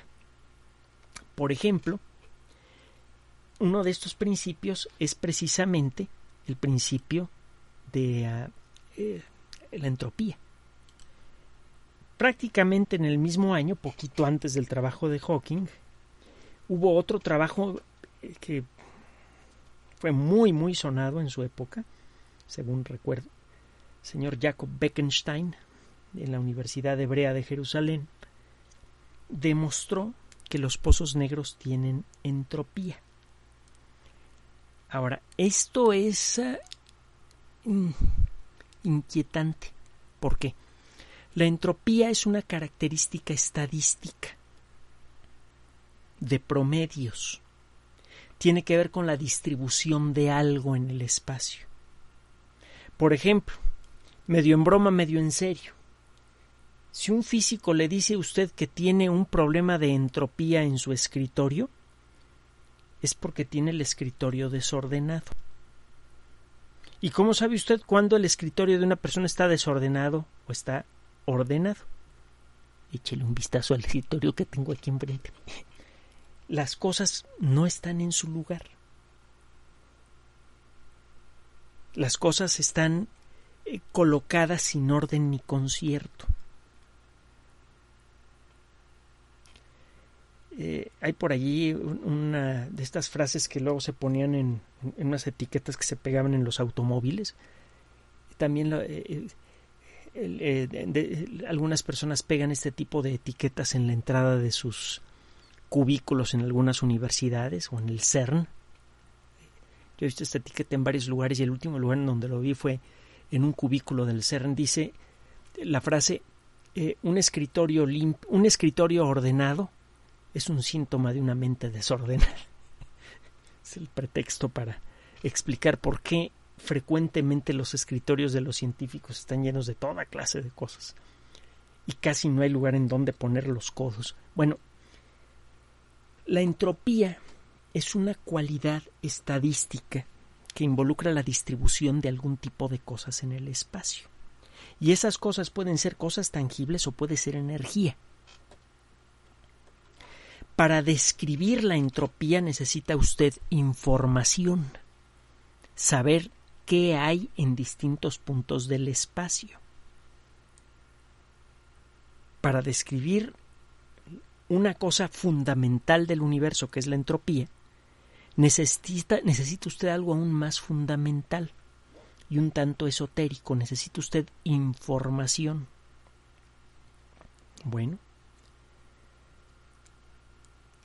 Por ejemplo, uno de estos principios es precisamente el principio de uh, eh, la entropía. Prácticamente en el mismo año, poquito antes del trabajo de Hawking, hubo otro trabajo eh, que fue muy, muy sonado en su época, según recuerdo, señor Jacob Bekenstein, en la Universidad Hebrea de Jerusalén, demostró que los pozos negros tienen entropía. Ahora, esto es uh, inquietante. ¿Por qué? La entropía es una característica estadística de promedios. Tiene que ver con la distribución de algo en el espacio. Por ejemplo, medio en broma, medio en serio. Si un físico le dice a usted que tiene un problema de entropía en su escritorio, es porque tiene el escritorio desordenado. ¿Y cómo sabe usted cuándo el escritorio de una persona está desordenado o está ordenado? Échele un vistazo al escritorio que tengo aquí enfrente. Las cosas no están en su lugar. Las cosas están eh, colocadas sin orden ni concierto. Eh, hay por allí una de estas frases que luego se ponían en, unas etiquetas que se pegaban en los automóviles. También eh, eh, algunas personas pegan este tipo de etiquetas en la entrada de sus cubículos en algunas universidades o en el CERN. Yo he visto esta etiqueta en varios lugares y el último lugar en donde lo vi fue en un cubículo del CERN. Dice la frase un escritorio un escritorio ordenado es un síntoma de una mente desordenada. Es el pretexto para explicar por qué frecuentemente los escritorios de los científicos están llenos de toda clase de cosas y casi no hay lugar en donde poner los codos. Bueno, la entropía es una cualidad estadística que involucra la distribución de algún tipo de cosas en el espacio. Y esas cosas pueden ser cosas tangibles o puede ser energía. Para describir la entropía necesita usted información, saber qué hay en distintos puntos del espacio. Para describir una cosa fundamental del universo que es la entropía, necesita, necesita usted algo aún más fundamental y un tanto esotérico, necesita usted información. Bueno,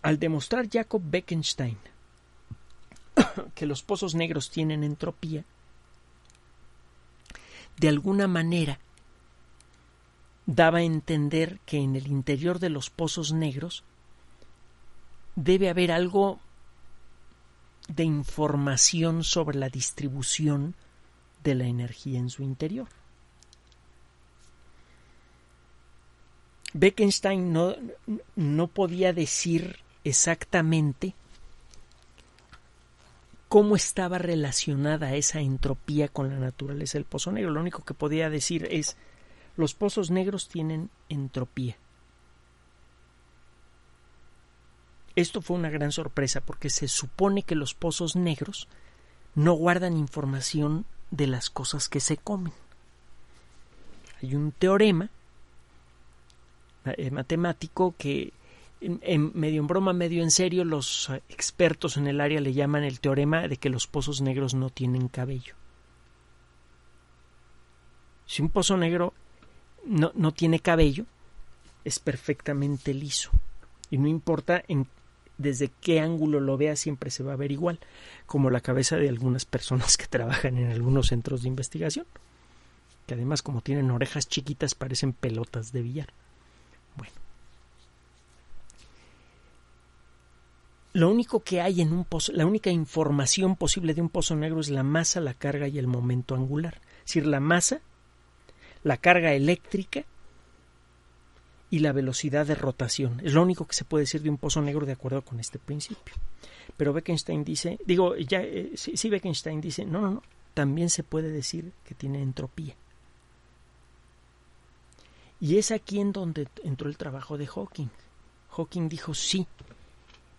al demostrar Jacob Bekenstein que los pozos negros tienen entropía, de alguna manera daba a entender que en el interior de los pozos negros debe haber algo de información sobre la distribución de la energía en su interior. Bekenstein no, no podía decir exactamente cómo estaba relacionada esa entropía con la naturaleza del pozo negro. Lo único que podía decir es los pozos negros tienen entropía. Esto fue una gran sorpresa porque se supone que los pozos negros no guardan información de las cosas que se comen. Hay un teorema eh, matemático que en, medio en broma, medio en serio, los expertos en el área le llaman el teorema de que los pozos negros no tienen cabello. Si un pozo negro no, no tiene cabello, es perfectamente liso. Y no importa en, desde qué ángulo lo vea, siempre se va a ver igual, como la cabeza de algunas personas que trabajan en algunos centros de investigación, que además como tienen orejas chiquitas parecen pelotas de billar. Bueno. Lo único que hay en un pozo, la única información posible de un pozo negro es la masa, la carga y el momento angular. Es decir, la masa, la carga eléctrica y la velocidad de rotación. Es lo único que se puede decir de un pozo negro de acuerdo con este principio. Pero Bekenstein dice, digo, ya, eh, sí, sí, Bekenstein dice, no, no, no, también se puede decir que tiene entropía. Y es aquí en donde entró el trabajo de Hawking. Hawking dijo, sí,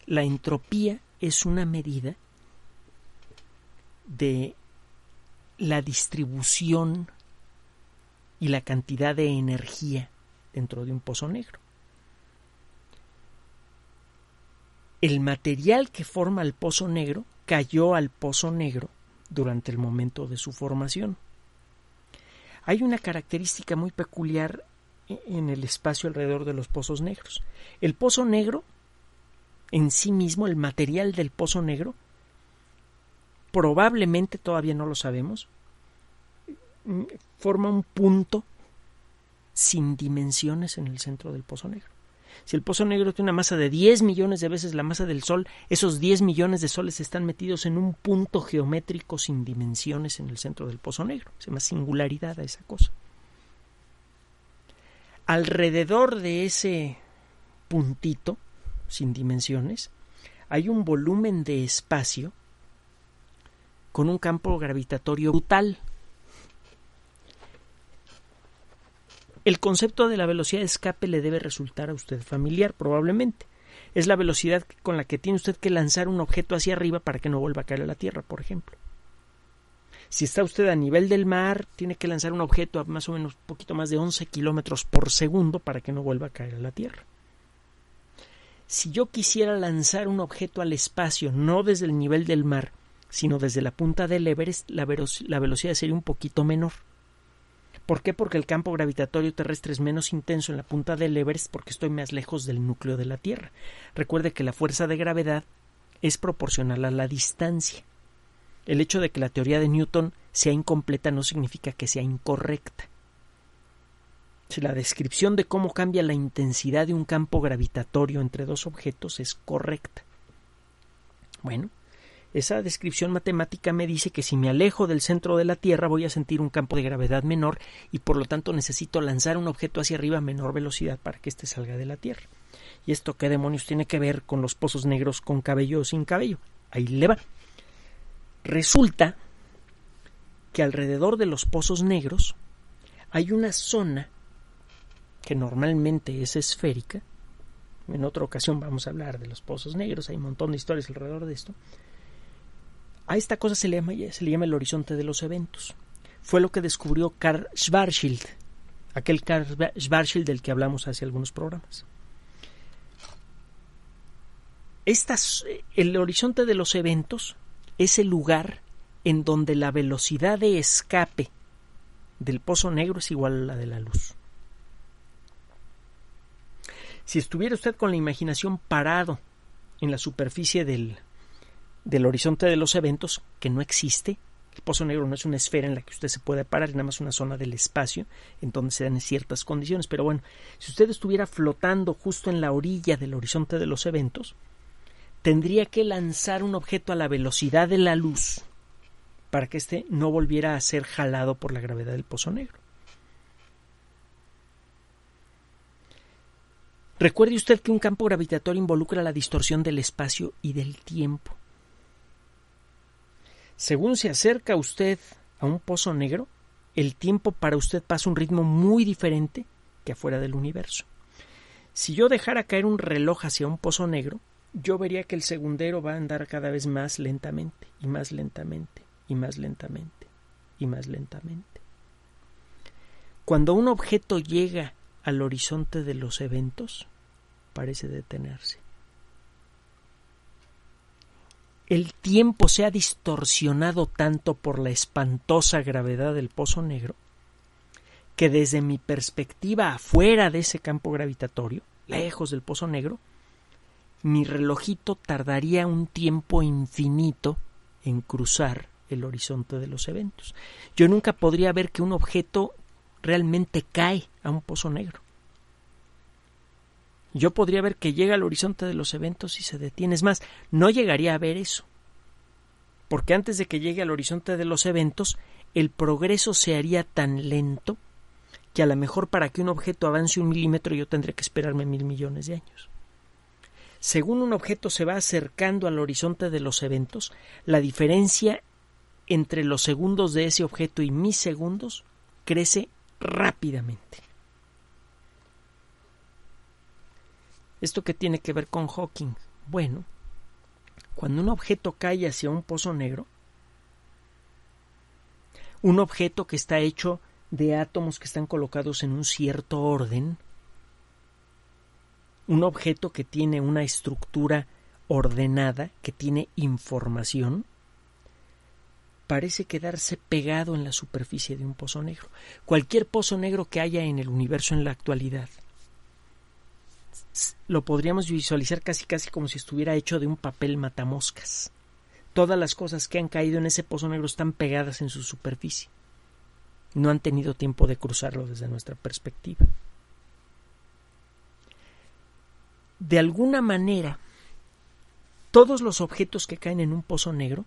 la entropía es una medida de la distribución y la cantidad de energía dentro de un pozo negro. El material que forma el pozo negro cayó al pozo negro durante el momento de su formación. Hay una característica muy peculiar en el espacio alrededor de los pozos negros. El pozo negro en sí mismo, el material del pozo negro, probablemente todavía no lo sabemos, forma un punto sin dimensiones en el centro del pozo negro. Si el pozo negro tiene una masa de 10 millones de veces la masa del Sol, esos 10 millones de soles están metidos en un punto geométrico sin dimensiones en el centro del pozo negro. Se llama singularidad a esa cosa. Alrededor de ese puntito sin dimensiones, hay un volumen de espacio con un campo gravitatorio brutal. El concepto de la velocidad de escape le debe resultar a usted familiar, probablemente. Es la velocidad con la que tiene usted que lanzar un objeto hacia arriba para que no vuelva a caer a la Tierra, por ejemplo. Si está usted a nivel del mar, tiene que lanzar un objeto a más o menos poquito más de 11 kilómetros por segundo para que no vuelva a caer a la Tierra si yo quisiera lanzar un objeto al espacio, no desde el nivel del mar, sino desde la punta del Everest, la, velocidad sería un poquito menor. ¿Por qué? Porque el campo gravitatorio terrestre es menos intenso en la punta del Everest porque estoy más lejos del núcleo de la Tierra. Recuerde que la fuerza de gravedad es proporcional a la distancia. El hecho de que la teoría de Newton sea incompleta no significa que sea incorrecta si la descripción de cómo cambia la intensidad de un campo gravitatorio entre dos objetos es correcta. Bueno, esa descripción matemática me dice que si me alejo del centro de la Tierra voy a sentir un campo de gravedad menor y por lo tanto necesito lanzar un objeto hacia arriba a menor velocidad para que éste salga de la Tierra. ¿Y esto qué demonios tiene que ver con los pozos negros con cabello o sin cabello? Ahí le va. Resulta que alrededor de los pozos negros hay una zona que normalmente es esférica. En otra ocasión vamos a hablar de los pozos negros, hay un montón de historias alrededor de esto a esta cosa se le, llama, el horizonte de los eventos. Fue lo que descubrió Karl Schwarzschild, aquel Karl Schwarzschild del que hablamos hace algunos programas. Estas, el horizonte de los eventos es el lugar en donde la velocidad de escape del pozo negro es igual a la de la luz. Si estuviera usted con la imaginación parado en la superficie del del horizonte de los eventos que no existe. El pozo negro no es una esfera en la que usted se puede parar, es nada más una zona del espacio en donde se dan ciertas condiciones. Pero bueno, si usted estuviera flotando justo en la orilla del horizonte de los eventos, tendría que lanzar un objeto a la velocidad de la luz para que éste no volviera a ser jalado por la gravedad del pozo negro. Recuerde usted que un campo gravitatorio involucra la distorsión del espacio y del tiempo. Según se acerca usted a un pozo negro, el tiempo para usted pasa un ritmo muy diferente que afuera del universo. Si yo dejara caer un reloj hacia un pozo negro, yo vería que el segundero va a andar cada vez más lentamente, y más lentamente, y más lentamente, y más lentamente. Cuando un objeto llega al horizonte de los eventos, parece detenerse el tiempo se ha distorsionado tanto por la espantosa gravedad del pozo negro que desde mi perspectiva afuera de ese campo gravitatorio, lejos del pozo negro, mi relojito tardaría un tiempo infinito en cruzar el horizonte de los eventos. Yo nunca podría ver que un objeto realmente cae a un pozo negro yo podría ver que llega al horizonte de los eventos y se detiene. Es más, no llegaría a ver eso. Porque antes de que llegue al horizonte de los eventos, el progreso se haría tan lento que a lo mejor para que un objeto avance un milímetro yo tendré que esperarme mil millones de años. Según un objeto se va acercando al horizonte de los eventos, la diferencia entre los segundos de ese objeto y mis segundos crece rápidamente. ¿Esto qué tiene que ver con Hawking? Bueno, cuando un objeto cae hacia un pozo negro, un objeto que está hecho de átomos que están colocados en un cierto orden, un objeto que tiene una estructura ordenada, que tiene información, parece quedarse pegado en la superficie de un pozo negro. Cualquier pozo negro que haya en el universo en la actualidad lo podríamos visualizar casi casi como si estuviera hecho de un papel matamoscas. Todas las cosas que han caído en ese pozo negro están pegadas en su superficie. No han tenido tiempo de cruzarlo desde nuestra perspectiva. De alguna manera, todos los objetos que caen en un pozo negro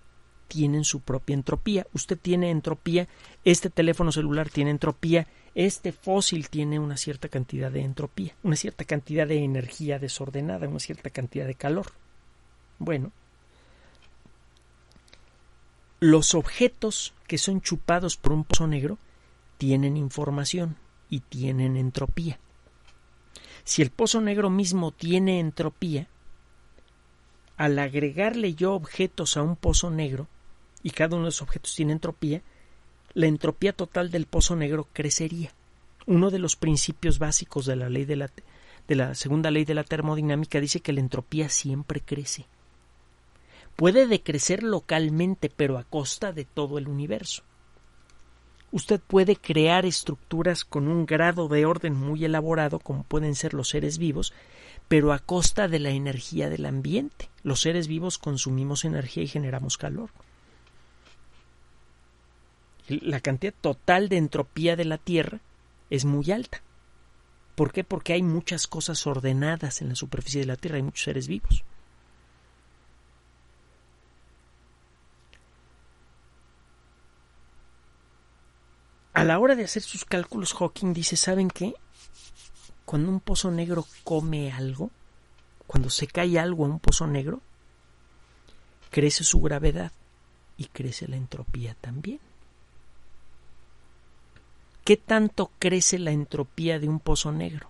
tienen su propia entropía. Usted tiene entropía, este teléfono celular tiene entropía, este fósil tiene una cierta cantidad de entropía, una cierta cantidad de energía desordenada, una cierta cantidad de calor. Bueno, los objetos que son chupados por un pozo negro tienen información y tienen entropía. Si el pozo negro mismo tiene entropía, al agregarle yo objetos a un pozo negro, y cada uno de los objetos tiene entropía, la entropía total del pozo negro crecería. Uno de los principios básicos de la ley de la, segunda ley de la termodinámica dice que la entropía siempre crece. Puede decrecer localmente, pero a costa de todo el universo. Usted puede crear estructuras con un grado de orden muy elaborado, como pueden ser los seres vivos, pero a costa de la energía del ambiente. Los seres vivos consumimos energía y generamos calor la cantidad total de entropía de la Tierra es muy alta. ¿Por qué? Porque hay muchas cosas ordenadas en la superficie de la Tierra, hay muchos seres vivos. A la hora de hacer sus cálculos, Hawking dice, ¿saben qué? Cuando un pozo negro come algo, cuando se cae algo a un pozo negro, crece su gravedad y crece la entropía también. ¿Qué tanto crece la entropía de un pozo negro?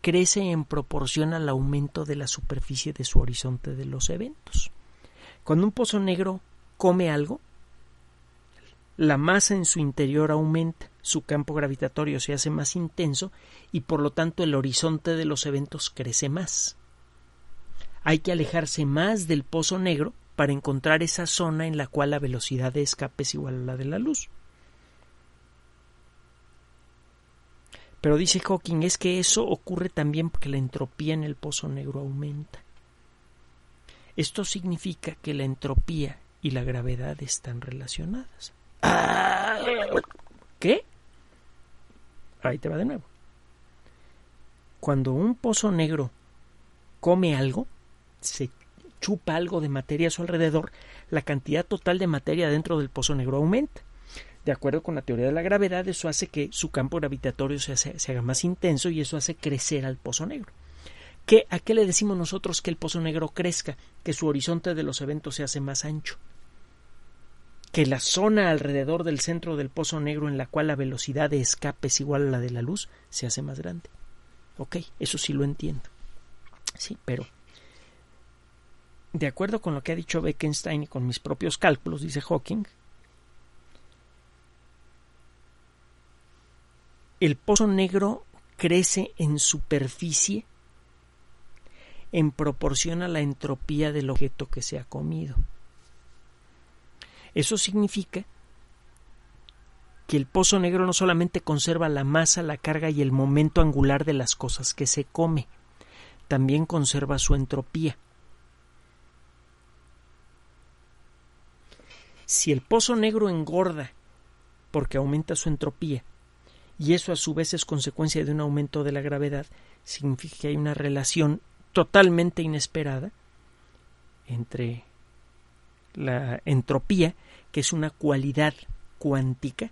Crece en proporción al aumento de la superficie de su horizonte de los eventos. Cuando un pozo negro come algo, la masa en su interior aumenta, su campo gravitatorio se hace más intenso y por lo tanto el horizonte de los eventos crece más. Hay que alejarse más del pozo negro para encontrar esa zona en la cual la velocidad de escape es igual a la de la luz. Pero dice Hawking, es que eso ocurre también porque la entropía en el pozo negro aumenta. Esto significa que la entropía y la gravedad están relacionadas. ¿Qué? Ahí te va de nuevo. Cuando un pozo negro come algo, se chupa algo de materia a su alrededor, la cantidad total de materia dentro del pozo negro aumenta. De acuerdo con la teoría de la gravedad, eso hace que su campo gravitatorio se, haga más intenso y eso hace crecer al pozo negro. ¿Qué, ¿A qué le decimos nosotros que el pozo negro crezca? Que su horizonte de los eventos se hace más ancho que la zona alrededor del centro del pozo negro en la cual la velocidad de escape es igual a la de la luz se hace más grande. Ok, eso sí lo entiendo. Sí, pero de acuerdo con lo que ha dicho Bekenstein y con mis propios cálculos, dice Hawking, el pozo negro crece en superficie en proporción a la entropía del objeto que se ha comido. Eso significa que el pozo negro no solamente conserva la masa, la carga y el momento angular de las cosas que se come, también conserva su entropía. Si el pozo negro engorda porque aumenta su entropía, y eso a su vez es consecuencia de un aumento de la gravedad, significa que hay una relación totalmente inesperada entre la entropía que es una cualidad cuántica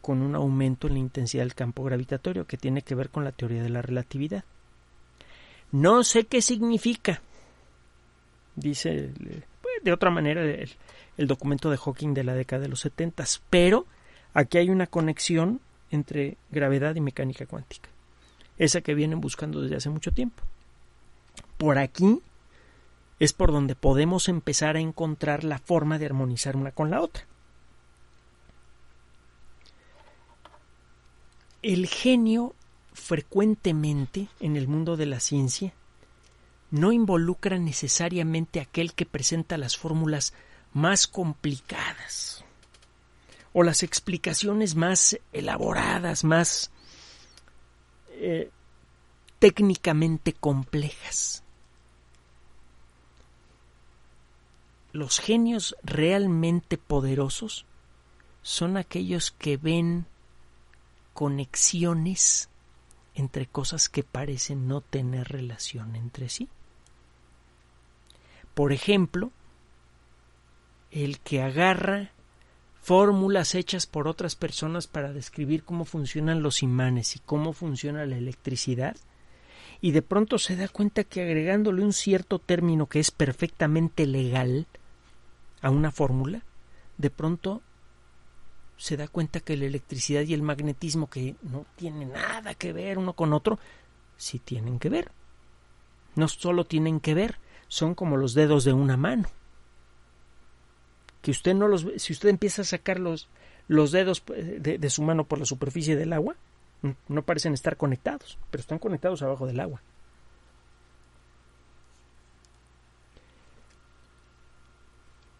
con un aumento en la intensidad del campo gravitatorio que tiene que ver con la teoría de la relatividad. No sé qué significa, dice pues, de otra manera el, el, documento de Hawking de la década de los setentas, pero aquí hay una conexión entre gravedad y mecánica cuántica, esa que vienen buscando desde hace mucho tiempo. Por aquí es por donde podemos empezar a encontrar la forma de armonizar una con la otra. El genio frecuentemente en el mundo de la ciencia no involucra necesariamente aquel que presenta las fórmulas más complicadas o las explicaciones más elaboradas, más eh, técnicamente complejas. los genios realmente poderosos son aquellos que ven conexiones entre cosas que parecen no tener relación entre sí. Por ejemplo, el que agarra fórmulas hechas por otras personas para describir cómo funcionan los imanes y cómo funciona la electricidad, y de pronto se da cuenta que agregándole un cierto término que es perfectamente legal, a una fórmula, de pronto se da cuenta que la electricidad y el magnetismo, que no tienen nada que ver uno con otro, sí tienen que ver. No solo tienen que ver, son como los dedos de una mano. Que usted no los si usted empieza a sacar los, los dedos de, de su mano por la superficie del agua, no parecen estar conectados, pero están conectados abajo del agua.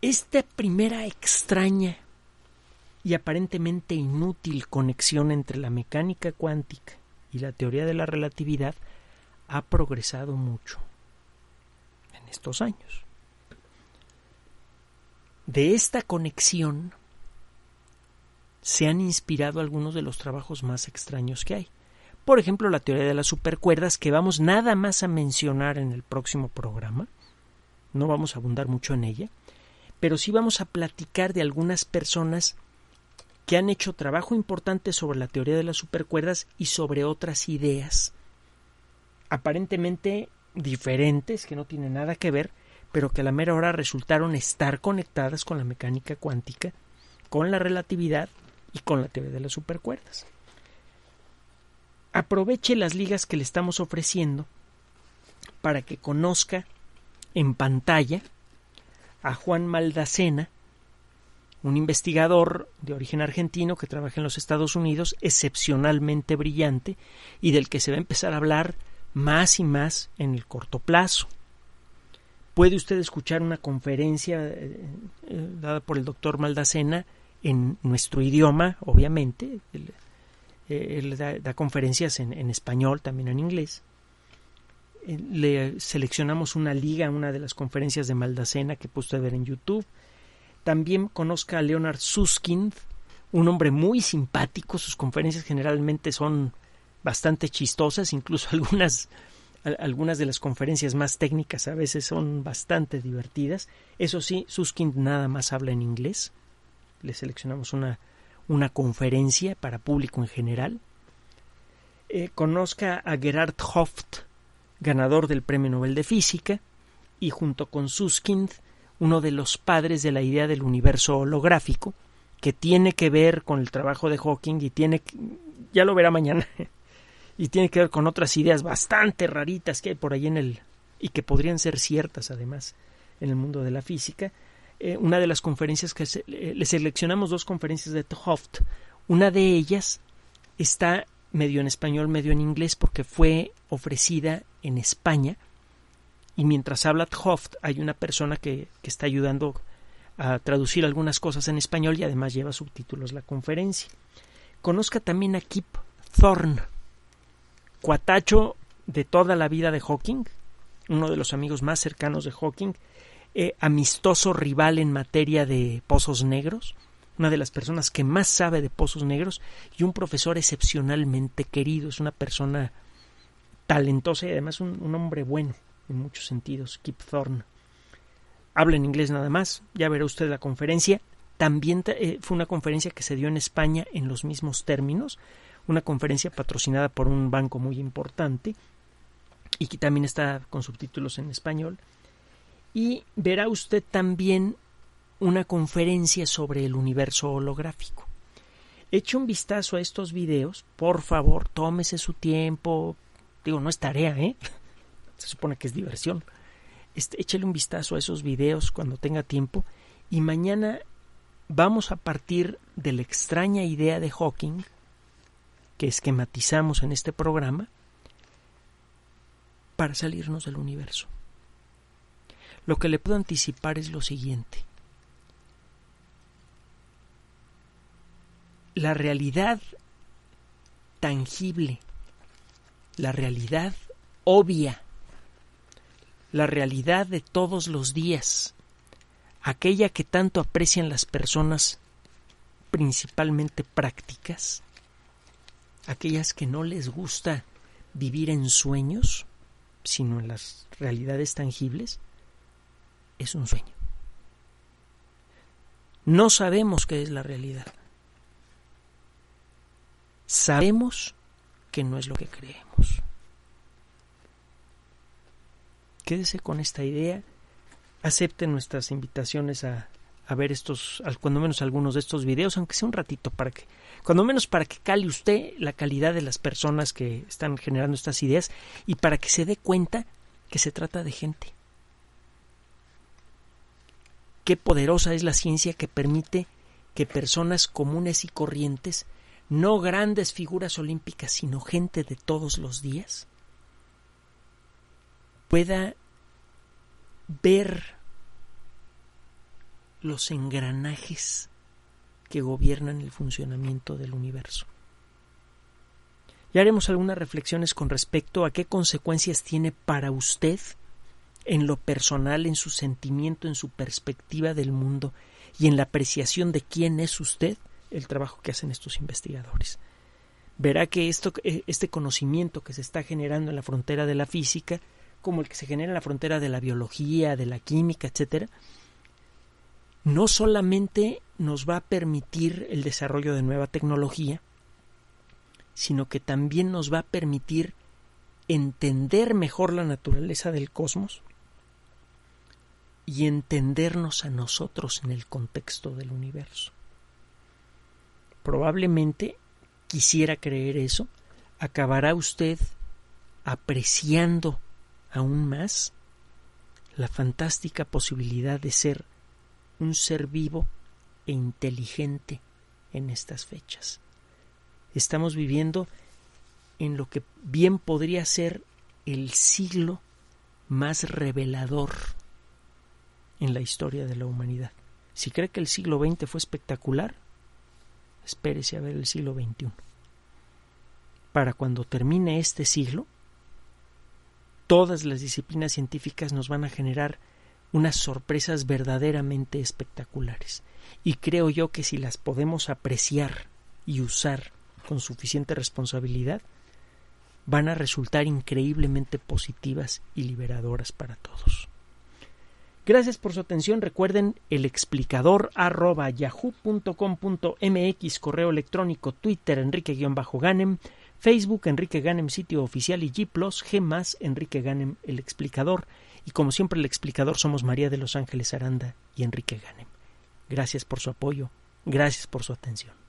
Esta primera extraña y aparentemente inútil conexión entre la mecánica cuántica y la teoría de la relatividad ha progresado mucho en estos años. De esta conexión se han inspirado algunos de los trabajos más extraños que hay. Por ejemplo, la teoría de las supercuerdas que vamos nada más a mencionar en el próximo programa. No vamos a abundar mucho en ella pero sí vamos a platicar de algunas personas que han hecho trabajo importante sobre la teoría de las supercuerdas y sobre otras ideas aparentemente diferentes, que no tienen nada que ver, pero que a la mera hora resultaron estar conectadas con la mecánica cuántica, con la relatividad y con la teoría de las supercuerdas. Aproveche las ligas que le estamos ofreciendo para que conozca en pantalla a Juan Maldacena, un investigador de origen argentino que trabaja en los Estados Unidos, excepcionalmente brillante y del que se va a empezar a hablar más y más en el corto plazo. Puede usted escuchar una conferencia eh, eh, dada por el doctor Maldacena en nuestro idioma, obviamente. Él, eh, da, conferencias en, español, también en inglés. Le seleccionamos una liga, una de las conferencias de Maldacena que puede ver en YouTube. También conozca a Leonard Susskind, un hombre muy simpático. Sus conferencias generalmente son bastante chistosas, incluso algunas algunas de las conferencias más técnicas a veces son bastante divertidas. Eso sí, Suskind nada más habla en inglés. Le seleccionamos una, una conferencia para público en general. Eh, conozca a Gerhard Hoft, ganador del Premio Nobel de Física, y junto con Suskind, uno de los padres de la idea del universo holográfico, que tiene que ver con el trabajo de Hawking y tiene, ya lo verá mañana, y tiene que ver con otras ideas bastante raritas que hay por ahí en el y que podrían ser ciertas además en el mundo de la física. Eh, una de las conferencias que le seleccionamos dos conferencias de Hoft. Una de ellas está medio en español, medio en inglés, porque fue ofrecida en España. Y mientras habla Hoft, hay una persona que, que está ayudando a traducir algunas cosas en español y además lleva subtítulos la conferencia. Conozca también a Kip Thorne cuatacho de toda la vida de Hawking, uno de los amigos más cercanos de Hawking, eh, amistoso rival en materia de pozos negros, una de las personas que más sabe de pozos negros y un profesor excepcionalmente querido, es una persona talentosa y además un, hombre bueno en muchos sentidos, Kip Thorne. Habla en inglés nada más, ya verá usted la conferencia. También eh, fue una conferencia que se dio en España en los mismos términos, una conferencia patrocinada por un banco muy importante y que también está con subtítulos en español. Y verá usted también una conferencia sobre el universo holográfico. Eche un vistazo a estos videos, por favor, tómese su tiempo. Digo, no es tarea, ¿eh? Se supone que es diversión. Este, échale un vistazo a esos videos cuando tenga tiempo y mañana vamos a partir de la extraña idea de Hawking que esquematizamos en este programa para salirnos del universo. Lo que le puedo anticipar es lo siguiente. La realidad tangible, la realidad obvia, la realidad de todos los días, aquella que tanto aprecian las personas principalmente prácticas, aquellas que no les gusta vivir en sueños, sino en las realidades tangibles, es un sueño. No sabemos qué es la realidad. Sabemos que no es lo que creemos. Quédese con esta idea, acepte nuestras invitaciones a, a ver estos, cuando menos algunos de estos videos, aunque sea un ratito, para que cuando menos para que cale usted la calidad de las personas que están generando estas ideas y para que se dé cuenta que se trata de gente. Qué poderosa es la ciencia que permite que personas comunes y corrientes, no grandes figuras olímpicas, sino gente de todos los días, pueda ver los engranajes que gobiernan el funcionamiento del universo. Ya haremos algunas reflexiones con respecto a qué consecuencias tiene para usted en lo personal, en su sentimiento, en su perspectiva del mundo y en la apreciación de quién es usted el trabajo que hacen estos investigadores. Verá que esto, eh, este conocimiento que se está generando en la frontera de la física, como el que se genera en la frontera de la biología, de la química, etcétera, no solamente nos va a permitir el desarrollo de nueva tecnología, sino que también nos va a permitir entender mejor la naturaleza del cosmos y entendernos a nosotros en el contexto del universo. Probablemente quisiera creer eso, acabará usted apreciando aún más la fantástica posibilidad de ser un ser vivo e inteligente en estas fechas. Estamos viviendo en lo que bien podría ser el siglo más revelador en la historia de la humanidad. Si cree que el siglo XX fue espectacular, espérese a ver el siglo XXI. Para cuando termine este siglo, todas las disciplinas científicas nos van a generar unas sorpresas verdaderamente espectaculares. Y creo yo que si las podemos apreciar y usar con suficiente responsabilidad, van a resultar increíblemente positivas y liberadoras para todos. Gracias por su atención. Recuerden el explicador arroba correo electrónico, Twitter, Enrique-Ganem, Facebook, Enrique Ganem, sitio oficial y G G Enrique Ganem, el explicador. Y como siempre, el explicador somos María de los Ángeles Aranda y Enrique Ganem. Gracias por su apoyo. Gracias por su atención.